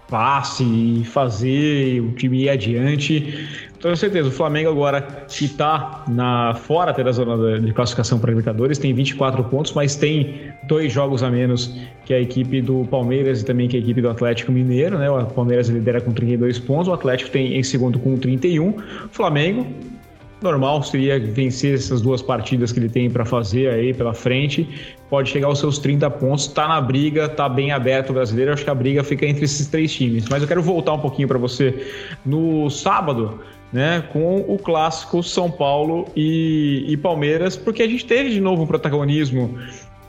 passe e fazer o time ir adiante tenho certeza, o Flamengo agora que está na, fora da zona de classificação para Libertadores, tem 24 pontos, mas tem dois jogos a menos que a equipe do Palmeiras e também que a equipe do Atlético Mineiro, né? O Palmeiras lidera com 32 pontos, o Atlético tem em segundo com 31. O Flamengo normal seria vencer essas duas partidas que ele tem para fazer aí pela frente. Pode chegar aos seus 30 pontos, tá na briga, tá bem aberto o brasileiro. Acho que a briga fica entre esses três times. Mas eu quero voltar um pouquinho para você no sábado né, com o clássico São Paulo e, e, Palmeiras, porque a gente teve de novo um protagonismo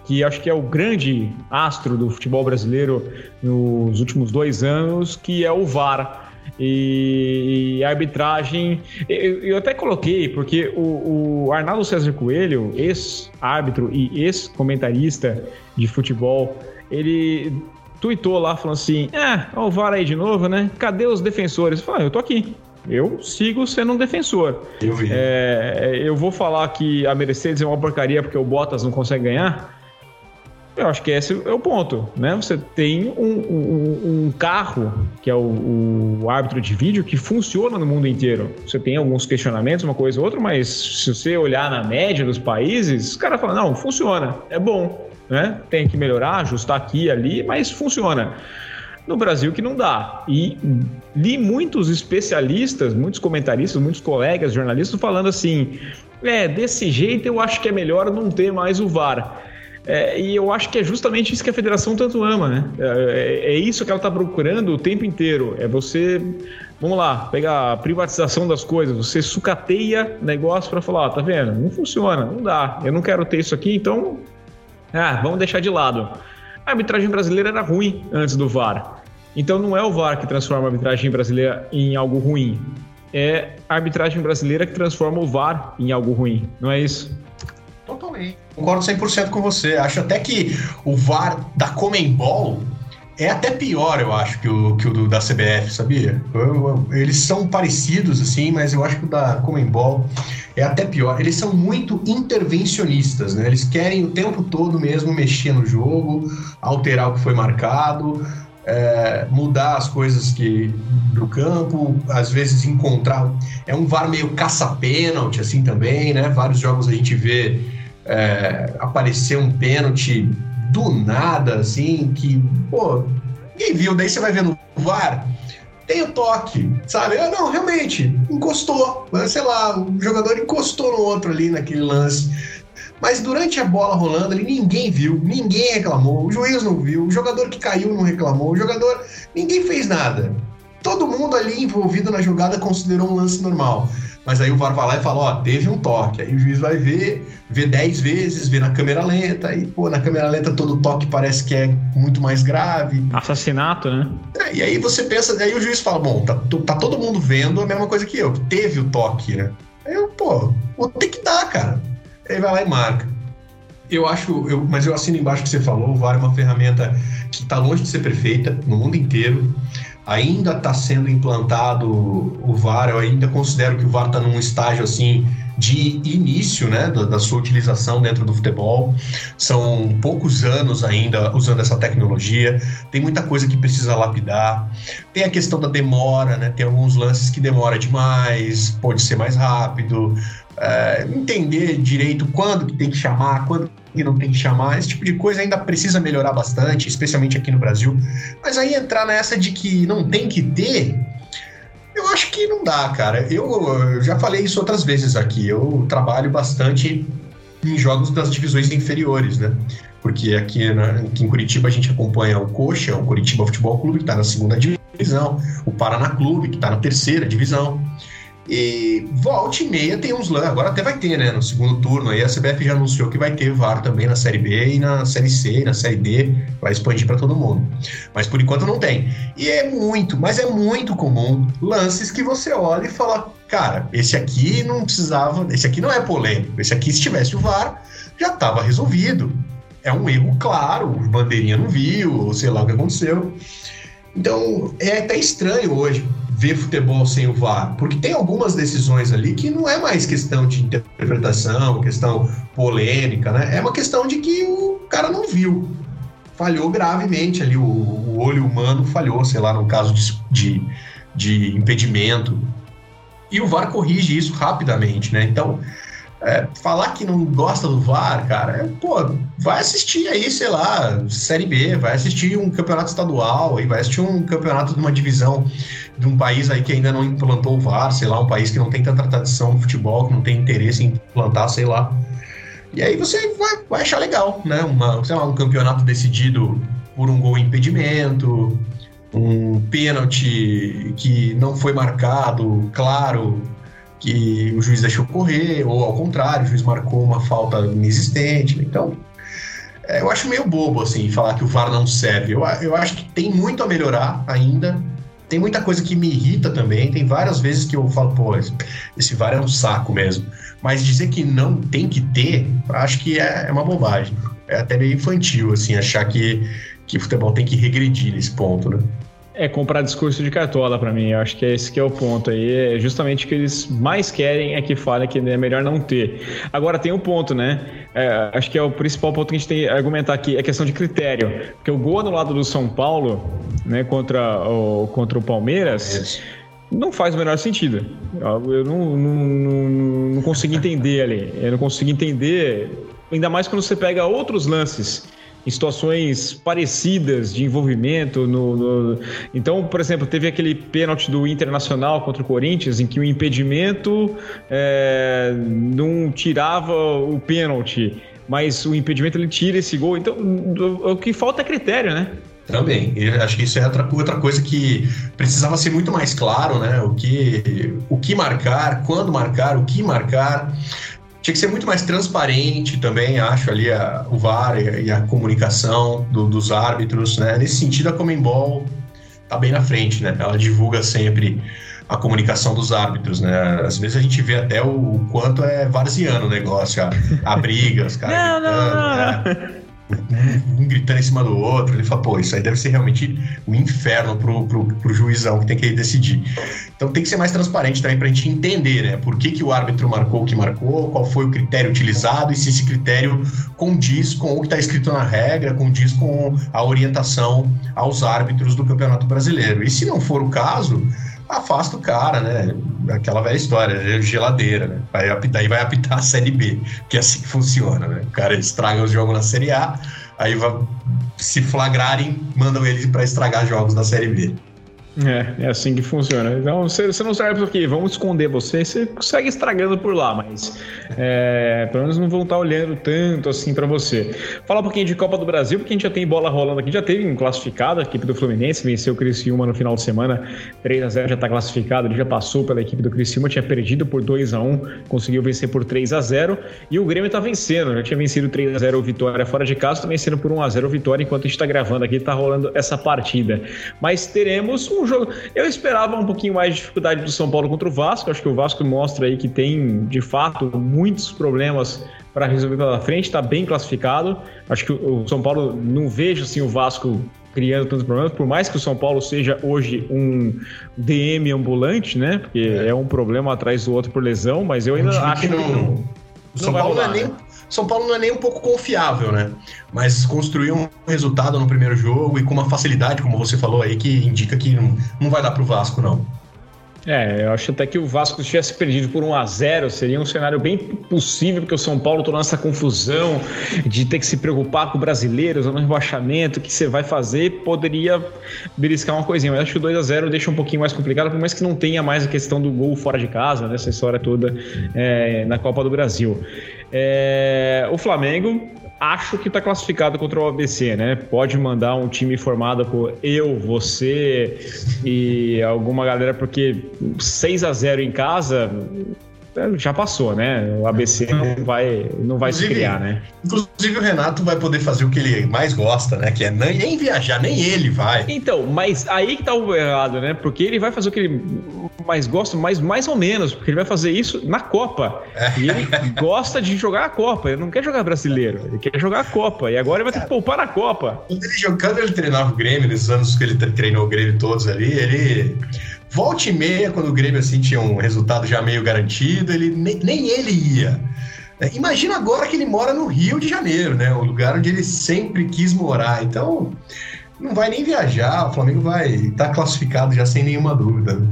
que acho que é o grande astro do futebol brasileiro nos últimos dois anos, que é o VAR. E, e a arbitragem, eu, eu, até coloquei, porque o, o Arnaldo César Coelho, ex-árbitro e ex-comentarista de futebol, ele tuitou lá falando assim: É, o VAR aí de novo, né? Cadê os defensores? Eu falei, ah, eu tô aqui. Eu sigo sendo um defensor. Eu vi. É, eu vou falar que a Mercedes é uma porcaria porque o Bottas não consegue ganhar. Eu acho que esse é o ponto, né? Você tem um, um, um carro, que é o, o, árbitro de vídeo, que funciona no mundo inteiro. Você tem alguns questionamentos, uma coisa ou outra, mas se você olhar na média dos países, os caras falam, não, funciona, é bom, né? Tem que melhorar, ajustar aqui e ali, mas funciona no Brasil que não dá. E li muitos especialistas, muitos comentaristas, muitos colegas jornalistas falando assim: é, desse jeito eu acho que é melhor não ter mais o VAR. É, e eu acho que é justamente isso que a federação tanto ama, né? É, é isso que ela está procurando o tempo inteiro. É você, vamos lá, pegar a privatização das coisas, você sucateia negócio para falar: tá vendo? Não funciona, não dá. Eu não quero ter isso aqui, então, ah, vamos deixar de lado. A arbitragem brasileira era ruim antes do VAR. Então não é o VAR que transforma a arbitragem brasileira em algo ruim. É a arbitragem brasileira que transforma o VAR em algo ruim, não é isso? Totalmente. Concordo 100% com você. Acho até que o VAR da Comembol é até pior, eu acho, que o, que o do, da CBF, sabia? Eu, eu, eles são parecidos, assim, mas eu acho que o da Comembol é até pior. Eles são muito intervencionistas, né? Eles querem o tempo todo mesmo mexer no jogo, alterar o que foi marcado, é, mudar as coisas que do campo, às vezes encontrar. É um VAR meio caça-pênalti, assim também, né? Vários jogos a gente vê é, aparecer um pênalti do nada, assim, que, pô, ninguém viu. Daí você vai ver no VAR, tem o toque, sabe? Eu, não, realmente, encostou. Sei lá, o jogador encostou no outro ali naquele lance. Mas durante a bola rolando ali, ninguém viu, ninguém reclamou, o juiz não viu, o jogador que caiu não reclamou, o jogador. Ninguém fez nada. Todo mundo ali envolvido na jogada considerou um lance normal. Mas aí o VAR vai lá e fala, ó, teve um toque. Aí o juiz vai ver, vê 10 vezes, vê na câmera lenta, aí, pô, na câmera lenta todo toque parece que é muito mais grave. Assassinato, né? É, e aí você pensa, aí o juiz fala, bom, tá, tá todo mundo vendo a mesma coisa que eu, teve o toque, né? Aí eu, pô, vou ter que dar, cara. Aí vai lá e marca. Eu acho, eu, mas eu assino embaixo que você falou, o VAR é uma ferramenta que está longe de ser perfeita no mundo inteiro. Ainda está sendo implantado o VAR, eu ainda considero que o VAR está num estágio assim de início né, da, da, sua utilização dentro do futebol. São poucos anos ainda usando essa tecnologia, tem muita coisa que precisa lapidar. Tem a questão da demora, né, tem alguns lances que demora demais, pode ser mais rápido. É, entender direito quando que tem que chamar, quando que não tem que chamar, esse tipo de coisa ainda precisa melhorar bastante, especialmente aqui no Brasil. Mas aí entrar nessa de que não tem que ter, eu acho que não dá, cara. Eu, eu já falei isso outras vezes aqui. Eu trabalho bastante em jogos das divisões inferiores, né? Porque aqui, na, aqui em Curitiba a gente acompanha o Coxa, o Curitiba Futebol Clube, que está na segunda divisão, o Paraná Clube, que está na terceira divisão. E volta e meia tem uns lances, agora até vai ter, né? No segundo turno aí a CBF já anunciou que vai ter VAR também na Série B e na Série C e na Série D, vai expandir para todo mundo. Mas por enquanto não tem. E é muito, mas é muito comum lances que você olha e fala, cara, esse aqui não precisava, esse aqui não é polêmico, esse aqui se tivesse o VAR já estava resolvido. É um erro claro, o bandeirinha não viu, ou sei lá o que aconteceu. Então é até estranho hoje ver futebol sem o VAR, porque tem algumas decisões ali que não é mais questão de interpretação, questão polêmica, né? É uma questão de que o cara não viu. Falhou gravemente ali, o, o olho humano falhou, sei lá, no caso de, de, de impedimento. E o VAR corrige isso rapidamente, né? Então, é, falar que não gosta do VAR, cara, é, pô, vai assistir aí, sei lá, Série B, vai assistir um campeonato estadual, aí vai assistir um campeonato de uma divisão de um país aí que ainda não implantou o VAR, sei lá, um país que não tem tanta tradição no futebol, que não tem interesse em implantar, sei lá. E aí você vai, vai achar legal, né? Uma, sei lá, um campeonato decidido por um gol impedimento, um pênalti que não foi marcado, claro, que o juiz deixou correr, ou ao contrário, o juiz marcou uma falta inexistente. Então, é, eu acho meio bobo, assim, falar que o VAR não serve. Eu, eu acho que tem muito a melhorar ainda. Tem muita coisa que me irrita também. Tem várias vezes que eu falo, pô, esse VAR é um saco mesmo. Mas dizer que não tem que ter, acho que é, é uma bobagem. É até meio infantil, assim, achar que, que futebol tem que regredir nesse ponto, né? É comprar discurso de cartola para mim. Eu acho que é esse que é o ponto aí. É justamente o que eles mais querem é que fale que é melhor não ter. Agora tem um ponto, né? É, acho que é o principal ponto que a gente tem que argumentar aqui, é a questão de critério. Porque o gol no lado do São Paulo, né, contra o, contra o Palmeiras, não faz o menor sentido. Eu não, não, não, não consigo entender ali. Eu não consigo entender, ainda mais quando você pega outros lances em situações parecidas de envolvimento. No, no, Então, por exemplo, teve aquele pênalti do Internacional contra o Corinthians, em que o impedimento é, não tirava o pênalti, mas o impedimento ele tira esse gol. Então, o que falta é critério, né? Também. Eu acho que isso é outra, outra coisa que precisava ser muito mais claro, né? O que, o que marcar, quando marcar, o que marcar. Tinha que ser muito mais transparente também, acho, ali a, o VAR e a, comunicação do, dos árbitros, né? Nesse sentido, a Comembol tá bem na frente, né? Ela divulga sempre a comunicação dos árbitros, né? Às vezes a gente vê até o, quanto é varziano o negócio, a, a briga, os caras. não, não, não, né? Um gritando em cima do outro. Ele fala, pô, isso aí deve ser realmente um inferno pro, pro, pro juizão que tem que decidir. Então tem que ser mais transparente também pra gente entender, né? Por que, que o árbitro marcou o que marcou, qual foi o critério utilizado e se esse critério condiz com o que está escrito na regra, condiz com a orientação aos árbitros do Campeonato Brasileiro. E se não for o caso, afasta o cara, né? Aquela velha história, é geladeira, né? Aí vai apitar a Série B, que é assim que funciona, né? O cara estraga os jogos na Série A, aí vai, se flagrarem, mandam eles para estragar jogos da Série B. É, é assim que funciona. Então, você, você não serve porque vamos esconder você, você segue estragando por lá, mas é, pelo menos não vão estar olhando tanto assim para você. Fala um pouquinho de Copa do Brasil, porque a gente já tem bola rolando aqui, já teve um classificado, a equipe do Fluminense venceu o Criciúma no final de semana, 3 a 0 já está classificado, ele já passou pela equipe do Criciúma, tinha perdido por 2 a 1 conseguiu vencer por 3 a 0 e o Grêmio está vencendo, já tinha vencido 3 a 0 o Vitória fora de casa, está vencendo por 1 a 0 o Vitória, enquanto a gente está gravando aqui, está rolando essa partida. Mas teremos um um jogo. Eu esperava um pouquinho mais de dificuldade do São Paulo contra o Vasco. Acho que o Vasco mostra aí que tem, de fato, muitos problemas para resolver pela frente, está bem classificado. Acho que o São Paulo não vejo assim o Vasco criando tantos problemas, por mais que o São Paulo seja hoje um DM ambulante, né? Porque é, é um problema atrás do outro por lesão, mas eu ainda acho que não. Não, o São Paulo é nem. Né? São Paulo não é nem um pouco confiável, né? Mas construiu um resultado no primeiro jogo e com uma facilidade, como você falou aí, que indica que não, não vai dar pro Vasco, não. É, eu acho até que o Vasco tivesse perdido por 1 a 0 seria um cenário bem possível, porque o São Paulo tornou essa confusão de ter que se preocupar com brasileiros no rebaixamento, o que você vai fazer, poderia beliscar uma coisinha. Mas acho que o 2 a 0 deixa um pouquinho mais complicado, por mais que não tenha mais a questão do gol fora de casa, nessa história toda é, na Copa do Brasil. É, o Flamengo acho que está classificado contra o ABC, né? Pode mandar um time formado por eu, você e alguma galera, porque 6 a 0 em casa já passou, né? O ABC não vai, não vai se criar, né? Inclusive o Renato vai poder fazer o que ele mais gosta, né? Que é nem, nem viajar, nem ele vai. Então, mas aí que tá o errado, né? Porque ele vai fazer o que ele mais gosta, mas mais ou menos, porque ele vai fazer isso na Copa. É. E ele gosta de jogar a Copa, ele não quer jogar brasileiro, ele quer jogar a Copa. E agora ele vai ter que poupar na Copa. Quando ele, jogando, ele treinava o Grêmio, nesses anos que ele treinou o Grêmio todos ali, ele Volte e meia, quando o Grêmio assim, tinha um resultado já meio garantido, ele nem, nem ele ia. É, imagina agora que ele mora no Rio de Janeiro, né? O lugar onde ele sempre quis morar. Então, não vai nem viajar, o Flamengo vai estar tá classificado já sem nenhuma dúvida.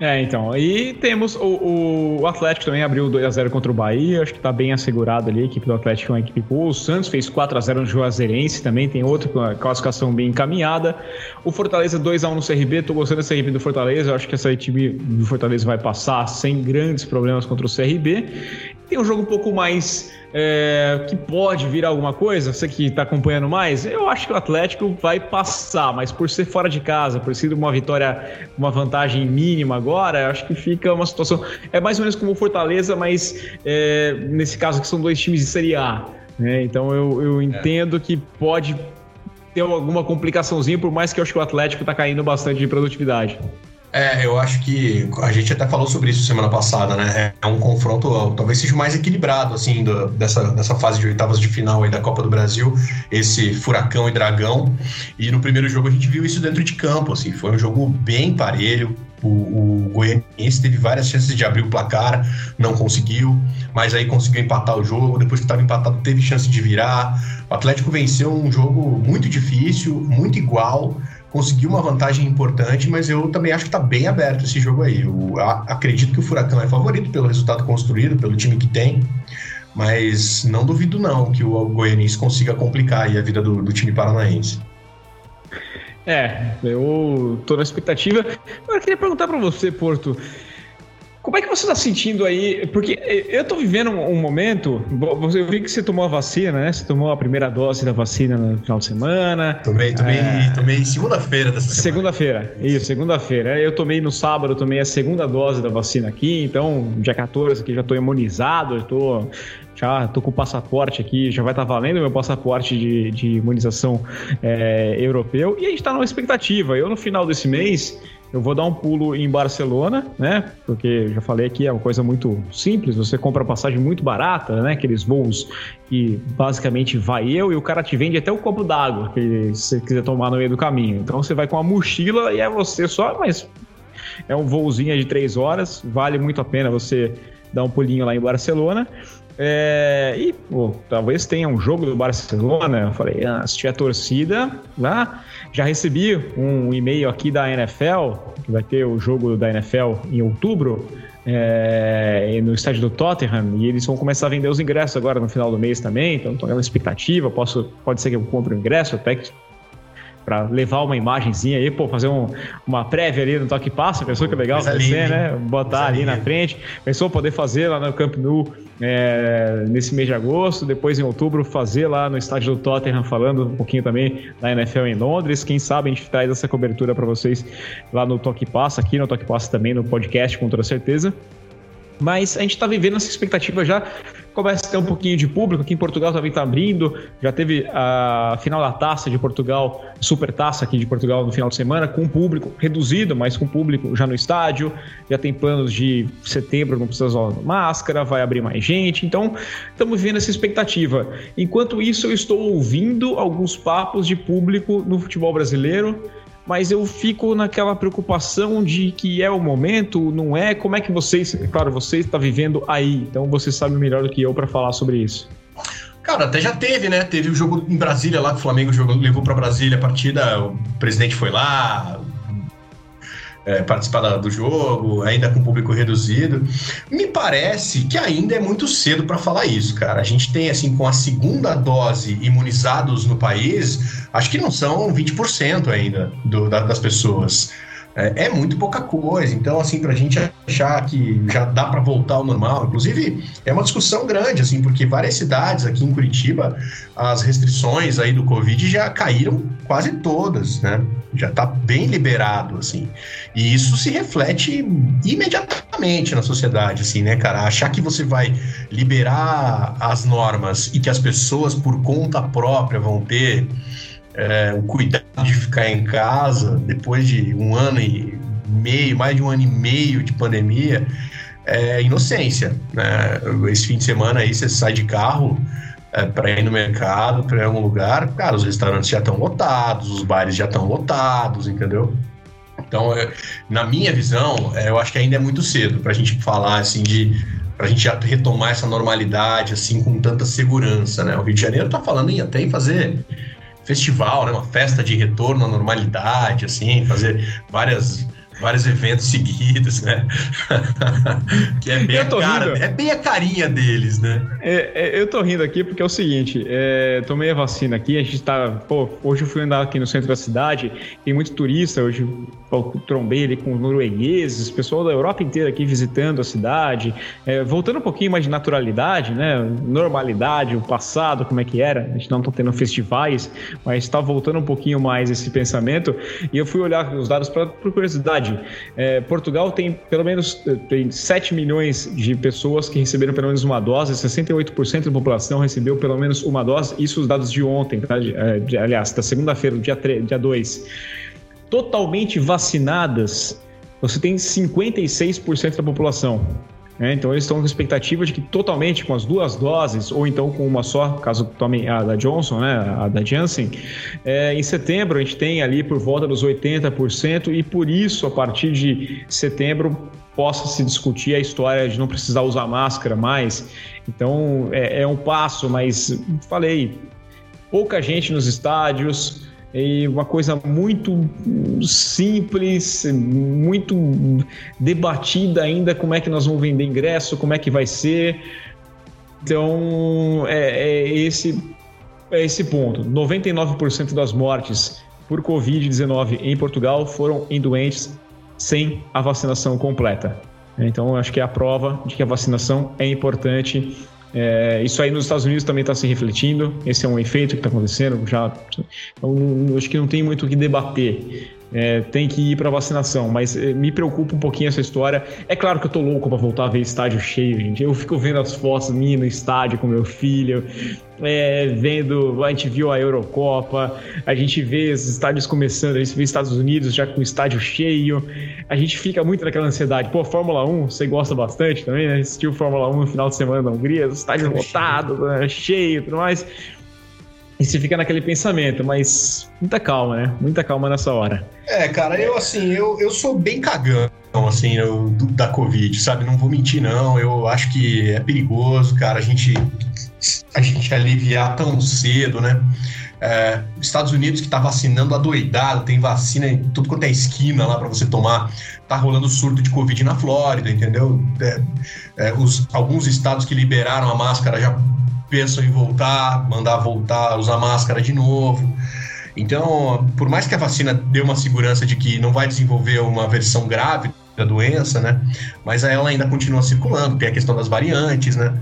É, então. E temos o, o Atlético também abriu 2x0 contra o Bahia, acho que tá bem assegurado ali. A equipe do Atlético é uma equipe boa. O Santos fez 4x0 no Juazeirense também, tem outro com a classificação bem encaminhada. O Fortaleza 2x1 no CRB, tô gostando dessa equipe do Fortaleza, acho que essa equipe do Fortaleza vai passar sem grandes problemas contra o CRB. Tem um jogo um pouco mais é, que pode vir alguma coisa, você que está acompanhando mais, eu acho que o Atlético vai passar, mas por ser fora de casa, por ser uma vitória, uma vantagem mínima agora, eu acho que fica uma situação. É mais ou menos como o Fortaleza, mas é, nesse caso que são dois times de Série A. Né? Então eu, eu entendo é. que pode ter alguma complicaçãozinha, por mais que eu acho que o Atlético está caindo bastante de produtividade. É, eu acho que a gente até falou sobre isso semana passada, né? É um confronto, talvez seja mais equilibrado, assim, do, dessa, dessa fase de oitavas de final aí da Copa do Brasil, esse furacão e dragão. E no primeiro jogo a gente viu isso dentro de campo, assim, foi um jogo bem parelho. O, o Goianiense teve várias chances de abrir o placar, não conseguiu, mas aí conseguiu empatar o jogo. Depois que estava empatado, teve chance de virar. O Atlético venceu um jogo muito difícil, muito igual conseguiu uma vantagem importante, mas eu também acho que está bem aberto esse jogo aí. Eu acredito que o Furacão é favorito pelo resultado construído, pelo time que tem, mas não duvido não que o Goianiense consiga complicar a vida do, do time paranaense. É, eu tô na expectativa. Agora eu queria perguntar para você, Porto. Como é que você está sentindo aí? Porque eu estou vivendo um, momento. Eu vi que você tomou a vacina, né? Você tomou a primeira dose da vacina no final de semana. Tomei, tomei, é... tomei segunda-feira dessa semana. Segunda-feira, isso, segunda-feira. Eu tomei no sábado, tomei a segunda dose da vacina aqui, então, dia 14 aqui já estou imunizado, estou já tô com o passaporte aqui, já vai estar tá valendo meu passaporte de, de imunização é, europeu. E a gente está numa expectativa. Eu, no final desse mês, eu vou dar um pulo em Barcelona, né? Porque já falei aqui, é uma coisa muito simples. Você compra passagem muito barata, né? Aqueles voos que basicamente vai eu e o cara te vende até o copo d'água que você quiser tomar no meio do caminho. Então você vai com a mochila e é você só, mas é um voozinho de três horas, vale muito a pena você dar um pulinho lá em Barcelona. É, e, pô, talvez tenha um jogo do Barcelona. Eu falei, ah, se tiver torcida, lá. Já recebi um e-mail aqui da NFL, que vai ter o jogo da NFL em outubro, é, no estádio do Tottenham, e eles vão começar a vender os ingressos agora no final do mês também. Então, estou na expectativa. Posso, pode ser que eu compre o ingresso, até que para levar uma imagenzinha aí, pô, fazer um, uma prévia ali no Toque Passa, pensou que é legal fazer, né? Botar ali na frente, pensou poder fazer lá no Camp Nou é, nesse mês de agosto, depois em outubro fazer lá no estádio do Tottenham, falando um pouquinho também da NFL em Londres, quem sabe a gente traz essa cobertura para vocês lá no Toque Passa, aqui no Toque Passa também, no podcast, com toda certeza. Mas a gente está vivendo essa expectativa já começa a ter um pouquinho de público. Aqui em Portugal também está abrindo. Já teve a final da taça de Portugal, super taça aqui de Portugal no final de semana, com público reduzido, mas com público já no estádio. Já tem planos de setembro, não precisa usar máscara, vai abrir mais gente. Então, estamos vendo essa expectativa. Enquanto isso, eu estou ouvindo alguns papos de público no futebol brasileiro mas eu fico naquela preocupação de que é o momento, não é? Como é que vocês, claro, você está vivendo aí, então você sabe melhor do que eu para falar sobre isso. Cara, até já teve, né? Teve o jogo em Brasília lá que o Flamengo jogou, levou para Brasília a partida, o presidente foi lá, é, participar do jogo, ainda com público reduzido. Me parece que ainda é muito cedo para falar isso, cara. A gente tem, assim, com a segunda dose imunizados no país, acho que não são 20% ainda do, da, das pessoas. É, é, muito pouca coisa. Então, assim, para a gente achar que já dá para voltar ao normal, inclusive é uma discussão grande, assim, porque várias cidades aqui em Curitiba, as restrições aí do Covid já caíram quase todas, né? Já está bem liberado, assim. E isso se reflete imediatamente na sociedade, assim, né, cara? Achar que você vai liberar as normas e que as pessoas, por conta própria, vão ter é, o cuidado de ficar em casa depois de um ano e meio, mais de um ano e meio de pandemia, é inocência. Né? Esse fim de semana aí você sai de carro é, para ir no mercado, para algum lugar, cara, os restaurantes já estão lotados, os bares já estão lotados, entendeu? Então, é, na minha visão, é, eu acho que ainda é muito cedo para a gente falar assim de para a gente já retomar essa normalidade assim com tanta segurança, né? O Rio de Janeiro está falando em até em fazer festival, né? Uma festa de retorno à normalidade, assim, fazer várias vários eventos <laughs> seguidos, né? <laughs> que é bem, a cara, é bem a carinha deles, né? É, é, eu tô rindo aqui porque é o seguinte, é, tomei a vacina aqui, a gente tá, pô, hoje eu fui andar aqui no centro da cidade, tem muito turista, hoje trombei ali com noruegueses, pessoal da Europa inteira aqui visitando a cidade, é, voltando um pouquinho mais de naturalidade, né? Normalidade, o passado, como é que era, a gente não tá tendo festivais, mas está voltando um pouquinho mais esse pensamento, e eu fui olhar os dados para curiosidade, é, Portugal tem pelo menos eh, tem 7 milhões de pessoas que receberam pelo menos uma dose, 68% da população recebeu pelo menos uma dose, isso os dados de ontem, tá? eh, aliás, da segunda-feira, dia, 3, dia 2. Totalmente vacinadas, você tem 56% da população. É, então eles estão com expectativa de que totalmente com as duas doses, ou então com uma só, caso tomem a da Johnson, né, a da Janssen, é, em setembro a gente tem ali por volta dos 80%, e por isso, a partir de setembro, possa se discutir a história de não precisar usar máscara mais. Então é, é um passo, mas falei, pouca gente nos estádios e uma coisa muito simples, muito debatida ainda como é que nós vamos vender ingresso, como é que vai ser. Então, é, é esse, é esse ponto. 99% das mortes por Covid-19 em Portugal foram em doentes sem a vacinação completa. Então, acho que é a prova de que a vacinação é importante é, isso aí nos Estados Unidos também está se refletindo. Esse é um efeito que está acontecendo. Já, então, acho que não tem muito o que debater. É, tem que ir para vacinação, mas é, me preocupa um pouquinho essa história. É claro que eu tô louco para voltar a ver estádio cheio, gente. Eu fico vendo as fotos minhas no estádio com meu filho, é, vendo. A gente viu a Eurocopa, a gente vê os estádios começando, a gente vê Estados Unidos já com estádio cheio. A gente fica muito naquela ansiedade. Pô, Fórmula 1, você gosta bastante também, né? Assistiu Fórmula 1 no final de semana na Hungria, estádio lotado, né? cheio e tudo mais. E você fica naquele pensamento, mas muita calma, né? Muita calma nessa hora. É, cara, eu assim, eu, eu sou bem cagão, assim, eu, da Covid, sabe? Não vou mentir, não. Eu acho que é perigoso, cara, a gente, a gente aliviar tão cedo, né? É, Estados Unidos que tá vacinando adoidado, tem vacina em tudo quanto é esquina lá para você tomar. Tá rolando surto de Covid na Flórida, entendeu? É, é, os, alguns estados que liberaram a máscara já pensam em voltar, mandar voltar, usar máscara de novo. Então, por mais que a vacina dê uma segurança de que não vai desenvolver uma versão grave da doença, né? Mas ela ainda continua circulando, tem a questão das variantes, né?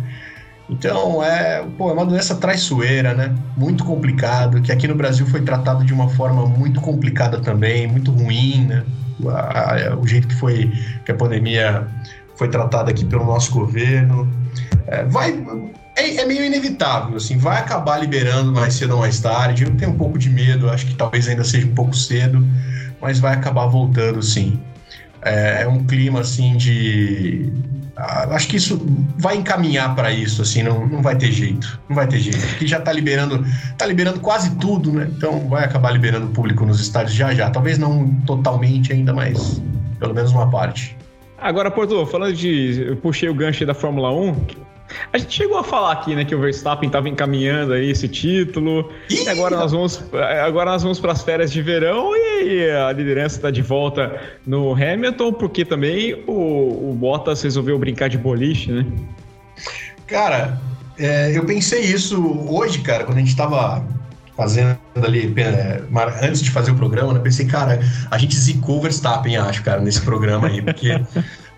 Então, é, pô, é uma doença traiçoeira, né? Muito complicado, que aqui no Brasil foi tratado de uma forma muito complicada também, muito ruim, né? O jeito que foi que a pandemia foi tratada aqui pelo nosso governo. É, vai é, é, meio inevitável, assim, vai acabar liberando mais cedo ou mais tarde. Eu tenho um pouco de medo, acho que talvez ainda seja um pouco cedo, mas vai acabar voltando, sim. É, é um clima, assim, de. Ah, acho que isso vai encaminhar para isso, assim, não, não vai ter jeito. Não vai ter jeito. Porque já está liberando, tá liberando quase tudo, né? Então vai acabar liberando o público nos estádios já já. Talvez não totalmente ainda, mas pelo menos uma parte. Agora, Porto, falando de. Eu puxei o gancho da Fórmula 1. A gente chegou a falar aqui, né, que o Verstappen estava encaminhando aí esse título. Ih, e agora nós vamos, agora nós vamos para as férias de verão e a liderança está de volta no Hamilton, porque também o, o Bottas resolveu brincar de boliche, né? Cara, é, eu pensei isso hoje, cara, quando a gente estava fazendo ali, é, antes de fazer o programa, né, pensei, cara, a gente zicou o Verstappen, acho, cara, nesse programa aí, porque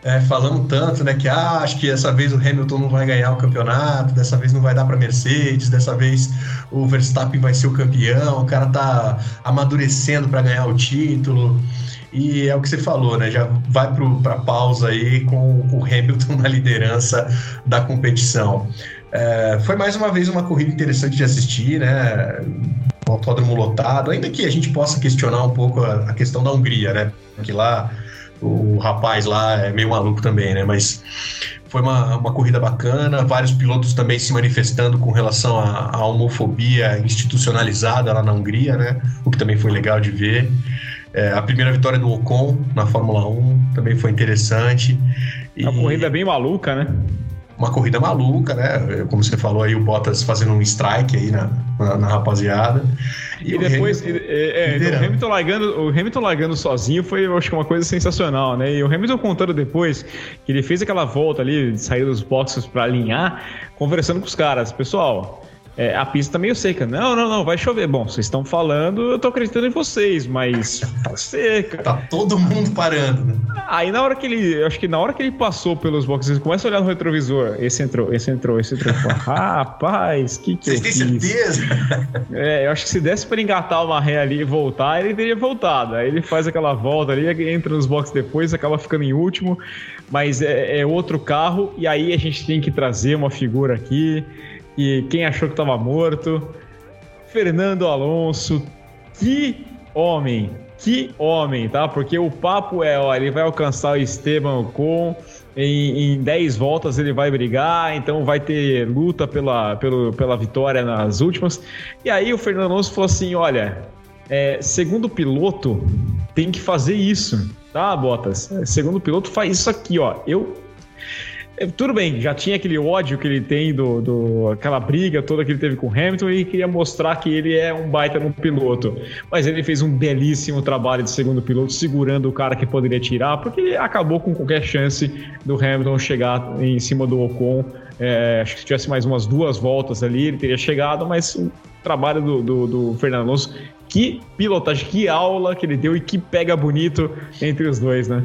é, tanto, né, que ah, acho que dessa vez o Hamilton não vai ganhar o campeonato, dessa vez não vai dar para Mercedes, dessa vez o Verstappen vai ser o campeão, o cara tá amadurecendo para ganhar o título. E é o que você falou, né? Já vai para pausa aí com o Hamilton <laughs> na liderança da competição. É, foi mais uma vez uma corrida interessante de assistir, né? O autódromo lotado, ainda que a gente possa questionar um pouco a, a questão da Hungria, né? Que lá o rapaz lá é meio maluco também, né? Mas foi uma, uma corrida bacana, vários pilotos também se manifestando com relação à, homofobia institucionalizada lá na Hungria, né? O que também foi legal de ver. É, a primeira vitória do Ocon na Fórmula 1 também foi interessante. E... Uma corrida bem maluca, né? Uma corrida maluca, né? Como você falou aí, o Bottas fazendo um strike aí na, na, na rapaziada. E, e depois, Hamilton, é, é, então, o, Hamilton largando, o Hamilton largando sozinho foi, eu acho que uma coisa sensacional, né? E o Hamilton contando depois que ele fez aquela volta ali, de sair dos boxes para alinhar, conversando com os caras. Pessoal, é, a pista tá meio seca. Não, não, não, vai chover. Bom, vocês estão falando, eu tô acreditando em vocês, mas <laughs> tá seca. Tá todo mundo parando, né? Aí na hora que ele, acho que na hora que ele passou pelos boxes, ele começa a olhar no retrovisor. Esse entrou, esse entrou, esse entrou. <laughs> Rapaz, que que Vocês têm certeza? <laughs> É, eu acho que se desse para engatar uma ré ali e voltar, ele teria voltado. Aí ele faz aquela volta ali, entra nos boxes depois, acaba ficando em último, mas é, é outro carro, e aí a gente tem que trazer uma figura aqui e quem achou que estava morto. Fernando Alonso, que homem, que homem, tá? Porque o papo é, ó, ele vai alcançar o Esteban com em, em 10 voltas ele vai brigar, então vai ter luta pela, pelo, pela vitória nas últimas. E aí o Fernando Alonso falou assim: olha, é, segundo piloto tem que fazer isso, tá, Bottas? Segundo piloto faz isso aqui, ó. Eu tudo bem, já tinha aquele ódio que ele tem do, do aquela briga toda que ele teve com o Hamilton e queria mostrar que ele é um baita no piloto. Mas ele fez um belíssimo trabalho de segundo piloto, segurando o cara que poderia tirar, porque ele acabou com qualquer chance do Hamilton chegar em cima do Ocon. É, acho que se tivesse mais umas duas voltas ali, ele teria chegado, mas o trabalho do, do, do Fernando Alonso, que pilotagem, que aula que ele deu e que pega bonito entre os dois, né?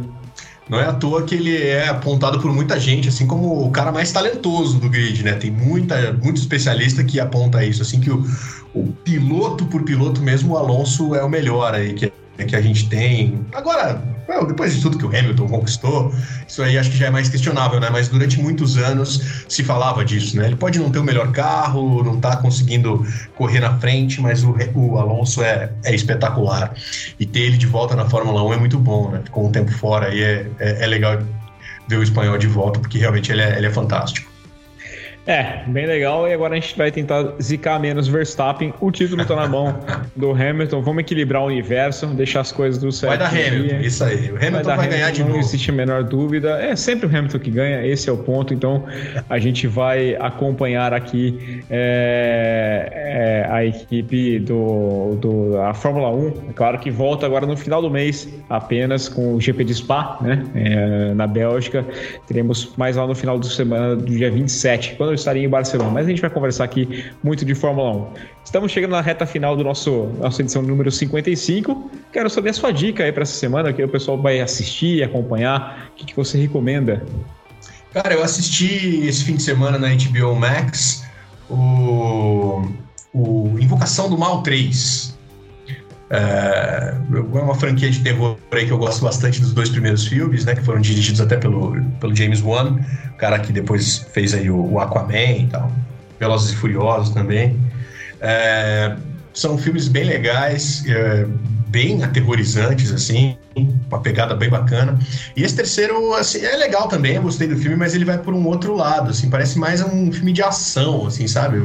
Não é à toa que ele é apontado por muita gente, assim como o cara mais talentoso do grid, né? Tem muita, muito especialista que aponta isso, assim que o, o piloto por piloto mesmo, o Alonso é o melhor aí que que a gente tem. Agora, depois de tudo que o Hamilton conquistou, isso aí acho que já é mais questionável, né? Mas durante muitos anos se falava disso, né? Ele pode não ter o melhor carro, não tá conseguindo correr na frente, mas o, o Alonso é, é espetacular. E ter ele de volta na Fórmula 1 é muito bom, né? Com o tempo fora aí é, é, é legal ver o espanhol de volta, porque realmente ele é, ele é fantástico. É, bem legal. E agora a gente vai tentar zicar menos Verstappen. O título tá na mão do Hamilton. Vamos equilibrar o universo, deixar as coisas do certo. Vai dar Hamilton, isso aí. O Hamilton vai, vai Hamilton, ganhar de não novo. Não existe a menor dúvida. É sempre o Hamilton que ganha, esse é o ponto. Então a gente vai acompanhar aqui é, é, a equipe do, do a Fórmula 1. É claro que volta agora no final do mês, apenas com o GP de Spa, né? É, na Bélgica. Teremos mais lá no final de semana, do dia 27. Quando eu estaria em Barcelona. Mas a gente vai conversar aqui muito de Fórmula 1. Estamos chegando na reta final do nosso nossa edição número 55. Quero saber a sua dica aí para essa semana, que o pessoal vai assistir, acompanhar. O que, que você recomenda? Cara, eu assisti esse fim de semana na HBO Max o, o Invocação do Mal 3. É, é uma franquia de terror aí que eu gosto bastante dos dois primeiros filmes, né? Que foram dirigidos até pelo, pelo James Wan, o cara que depois fez aí o, Aquaman e tal. Velozes e Furiosos também. É, são filmes bem legais, é, bem aterrorizantes, assim, uma pegada bem bacana. E esse terceiro, assim, é legal também, eu gostei do filme, mas ele vai por um outro lado, assim, parece mais um filme de ação, assim, sabe?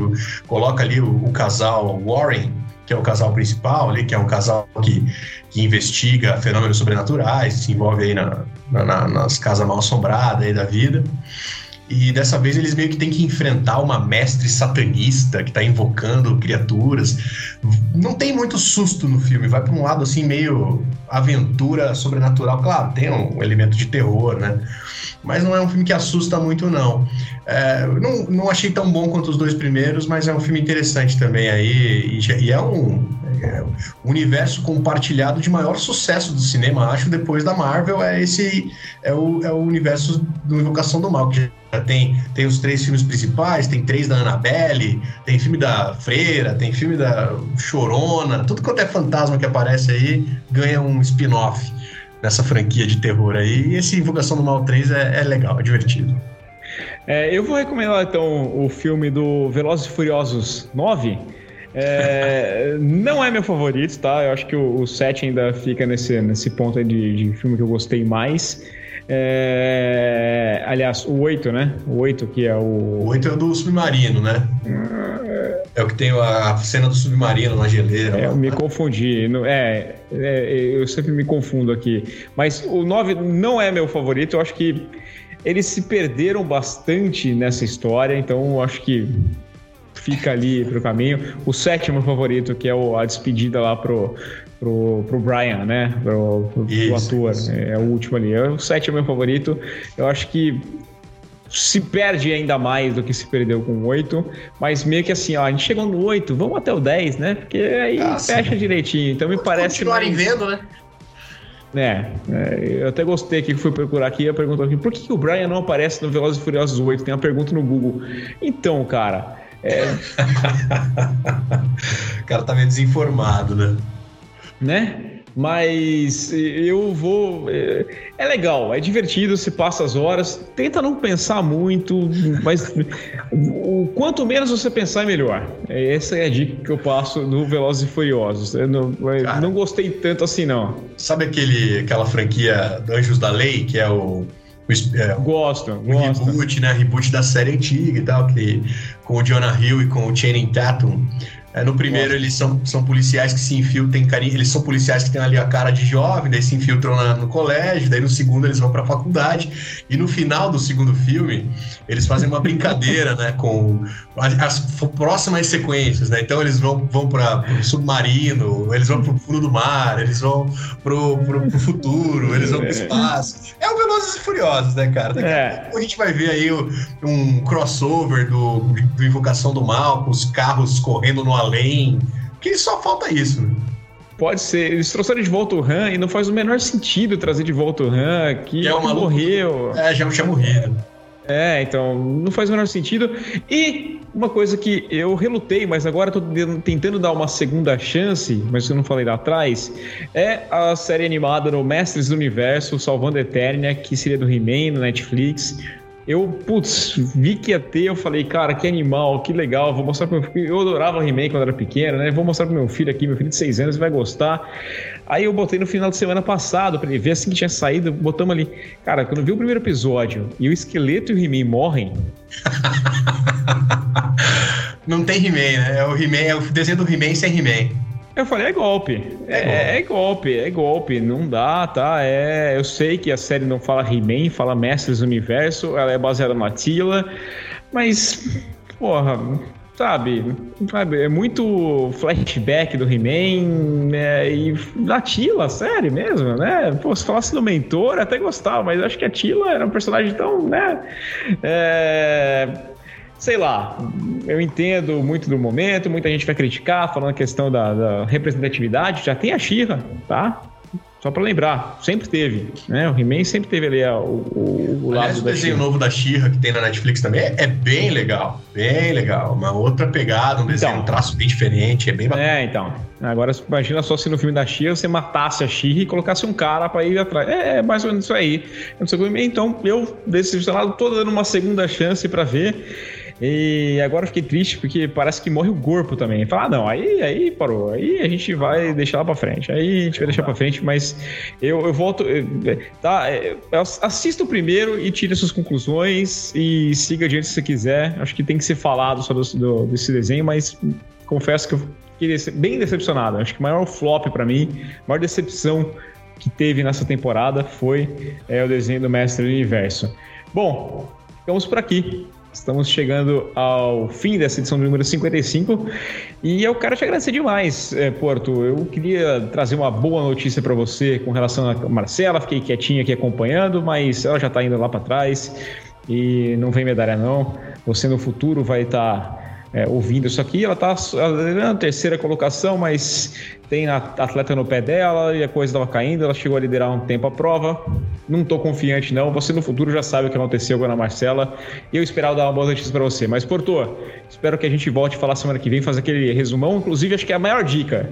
Coloca ali o, o casal Warren, que é o casal principal ali, que é um casal que, que investiga fenômenos sobrenaturais, se envolve aí na, na, nas casas mal assombradas aí da vida. E dessa vez eles meio que têm que enfrentar uma mestre satanista que está invocando criaturas. Não tem muito susto no filme, vai para um lado assim meio aventura sobrenatural. Claro, tem um elemento de terror, né? Mas não é um filme que assusta muito, não. É, não, não achei tão bom quanto os dois primeiros, mas é um filme interessante também aí. E, e é um, é um universo compartilhado de maior sucesso do cinema, acho, depois da Marvel. É esse é o, é o universo do Invocação do Mal, que tem, tem os três filmes principais, tem três da Annabelle, tem filme da Freira, tem filme da Chorona, tudo quanto é fantasma que aparece aí ganha um spin-off nessa franquia de terror aí. E esse Invocação do Mal 3 é, é legal, é divertido. É, eu vou recomendar então o filme do Velozes e Furiosos 9. É, <laughs> não é meu favorito, tá? Eu acho que o, o 7 ainda fica nesse, nesse ponto de, de filme que eu gostei mais. É, aliás, o 8, né? O 8 que é o. O 8 é o do submarino, né? É o que tem a cena do submarino na geleira. É, eu me confundi. É, é, eu sempre me confundo aqui. Mas o 9 não é meu favorito. Eu acho que eles se perderam bastante nessa história, então eu acho que fica ali pro caminho. O sétimo favorito, que é o, a despedida lá pro, pro, pro Brian, né? Pro, pro, isso, pro ator. Isso. É, é, o último ali. É o sétimo meu favorito. Eu acho que se perde ainda mais do que se perdeu com o 8, mas meio que assim, ó, a gente chegou no 8, vamos até o 10, né? Porque aí ah, fecha sim. direitinho. Então me Vamos parece. Continuarem mais... vendo, né? É, é, eu até gostei que fui procurar aqui e perguntou aqui, por que, que o Brian não aparece no Velozes e Furiosos 8? Tem uma pergunta no Google. Então, cara, é... <laughs> o cara tá meio desinformado, né? Né? Mas eu vou. É, é, legal, é divertido, se passa as horas. Tenta não pensar muito, <laughs> mas o quanto menos você pensar é melhor. Essa é a dica que eu passo no Velozes e Furiosos. Eu não, Cara, não gostei tanto assim, não. Sabe aquele, aquela franquia Anjos da Lei, que é o é, gosto, o gosto. reboot, né? Reboot da série antiga e tal, que, com o Jonah Hill e com o Channing Tatum. É, no primeiro, eles são, são policiais que se infiltram, carinho, eles são policiais que têm ali a cara de jovem, daí se infiltram na, no colégio, daí no segundo eles vão para a faculdade, e no final do segundo filme, eles fazem uma brincadeira, né, com as, as próximas sequências, né, então eles vão, vão para o submarino, eles vão para o fundo do mar, eles vão para o futuro, eles vão para o espaço. É o Velozes e Furiosos, né, cara? Daqui é. a, a gente vai ver aí um crossover do, do Invocação do Mal, com os carros correndo no além. Que só falta isso, né? Pode ser. Eles trouxeram de volta o Han e não faz o menor sentido trazer de volta o Han, que, é uma morreu. É, já tinha morrido. É, então não faz o menor sentido. E uma coisa que eu relutei, mas agora estou tentando dar uma segunda chance, mas eu não falei lá atrás, é a série animada no Mestres do Universo, Salvando a Eternia, que seria do He-Man no Netflix. Eu, putz, vi que ia ter, eu falei, cara, que animal, que legal, vou mostrar pro meu filho. Eu adorava He-Man quando era pequeno, né? Vou mostrar pro meu filho aqui, meu filho de 6 anos vai gostar. Aí eu botei no final de semana passado pra ele ver assim que tinha saído, botamos ali. Cara, quando eu vi o primeiro episódio e o esqueleto e o He-Man morrem. <laughs> Não tem He-Man, né? É o He-Man, é o desenho do He-Man sem He-Man. Eu falei, é golpe. É, é, é, golpe, é golpe. Não dá, tá? É, eu sei que a série não fala He-Man, fala Mestres do Universo, ela é baseada na Tila, mas, porra, sabe? sabe é muito flashback do He-Man né? e da Tila, sério mesmo, né? Pô, se falasse do mentor, até gostava, mas acho que a Tila era um personagem tão, né? É sei lá, eu entendo muito do momento, muita gente vai criticar, falando a questão da, da representatividade, já tem a Xirra, tá? Só para lembrar, sempre teve, né? O He-Man sempre teve ali o, o, o lado Aliás, o desenho novo da Xirra que tem na Netflix também é, é, bem legal, bem legal. Uma outra pegada, um desenho, então, um traço bem diferente, é bem bacana. É, então. Agora, imagina só se no filme da Xirra você matasse a Xirra e colocasse um cara para ir atrás. É, é, mais ou menos isso aí. Então, eu, desse lado, tô dando uma segunda chance para ver. E agora eu fiquei triste porque parece que morre o corpo também. Fala, ah, não, aí, aí parou. Aí a gente vai deixar lá pra frente. Aí a gente vai deixar pra frente, mas eu, eu volto. Tá, eu assista o primeiro e tire suas conclusões e siga adiante se você quiser. Acho que tem que ser falado só do, desse desenho, mas confesso que eu fiquei bem decepcionado. Acho que o maior flop para mim, a maior decepção que teve nessa temporada foi é, o desenho do Mestre do Universo. Bom, ficamos por aqui. Estamos chegando ao fim dessa edição número 55 e eu quero te agradecer demais, é, Porto. Eu queria trazer uma boa notícia para você com relação a Marcela. Fiquei quietinha aqui acompanhando, mas ela já está indo lá para trás e não vem medalha não. Você no futuro vai estar tá é, ouvindo isso aqui. Ela está na terceira colocação, mas tem a atleta no pé dela e a coisa estava caindo. Ela chegou a liderar um tempo a prova. Não estou confiante, não. Você no futuro já sabe o que aconteceu com a Ana Marcela. E eu esperava dar uma boa notícia para você. Mas, Porto, espero que a gente volte a falar semana que vem, fazer aquele resumão. Inclusive, acho que é a maior dica.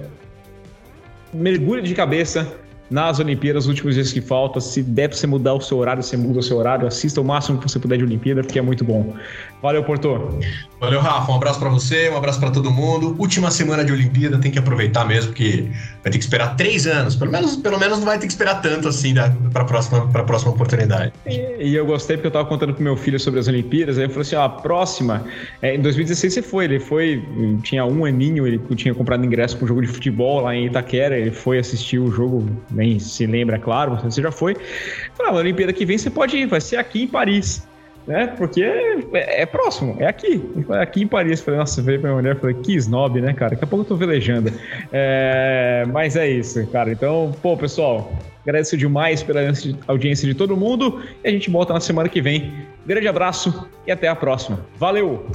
Mergulhe de cabeça nas Olimpíadas, os últimos dias que faltam. Se der pra você mudar o seu horário, você muda o seu horário. Assista o máximo que você puder de Olimpíada, porque é muito bom. Valeu, Porto. Valeu, Rafa. Um abraço para você, um abraço para todo mundo. Última semana de Olimpíada, tem que aproveitar mesmo, porque vai ter que esperar três anos. Pelo menos, pelo menos não vai ter que esperar tanto assim para a próxima, pra próxima oportunidade. E, e, eu gostei porque eu tava contando pro meu filho sobre as Olimpíadas. Aí eu falei assim: ó, a próxima. É, em 2016 você foi, ele foi. Tinha um aninho, ele tinha comprado ingresso para um jogo de futebol lá em Itaquera. Ele foi assistir o jogo, nem se lembra, é claro, você já foi. Falei, a Olimpíada que vem você pode ir, vai ser aqui em Paris né? Porque é, é, próximo, é aqui. Aqui em Paris. Falei, nossa, veio pra minha mulher falei, que snob, né, cara? Daqui a pouco eu tô velejando. É, mas é isso, cara. Então, pô, pessoal, agradeço demais pela audiência de todo mundo e a gente volta na semana que vem. Grande abraço e até a próxima. Valeu!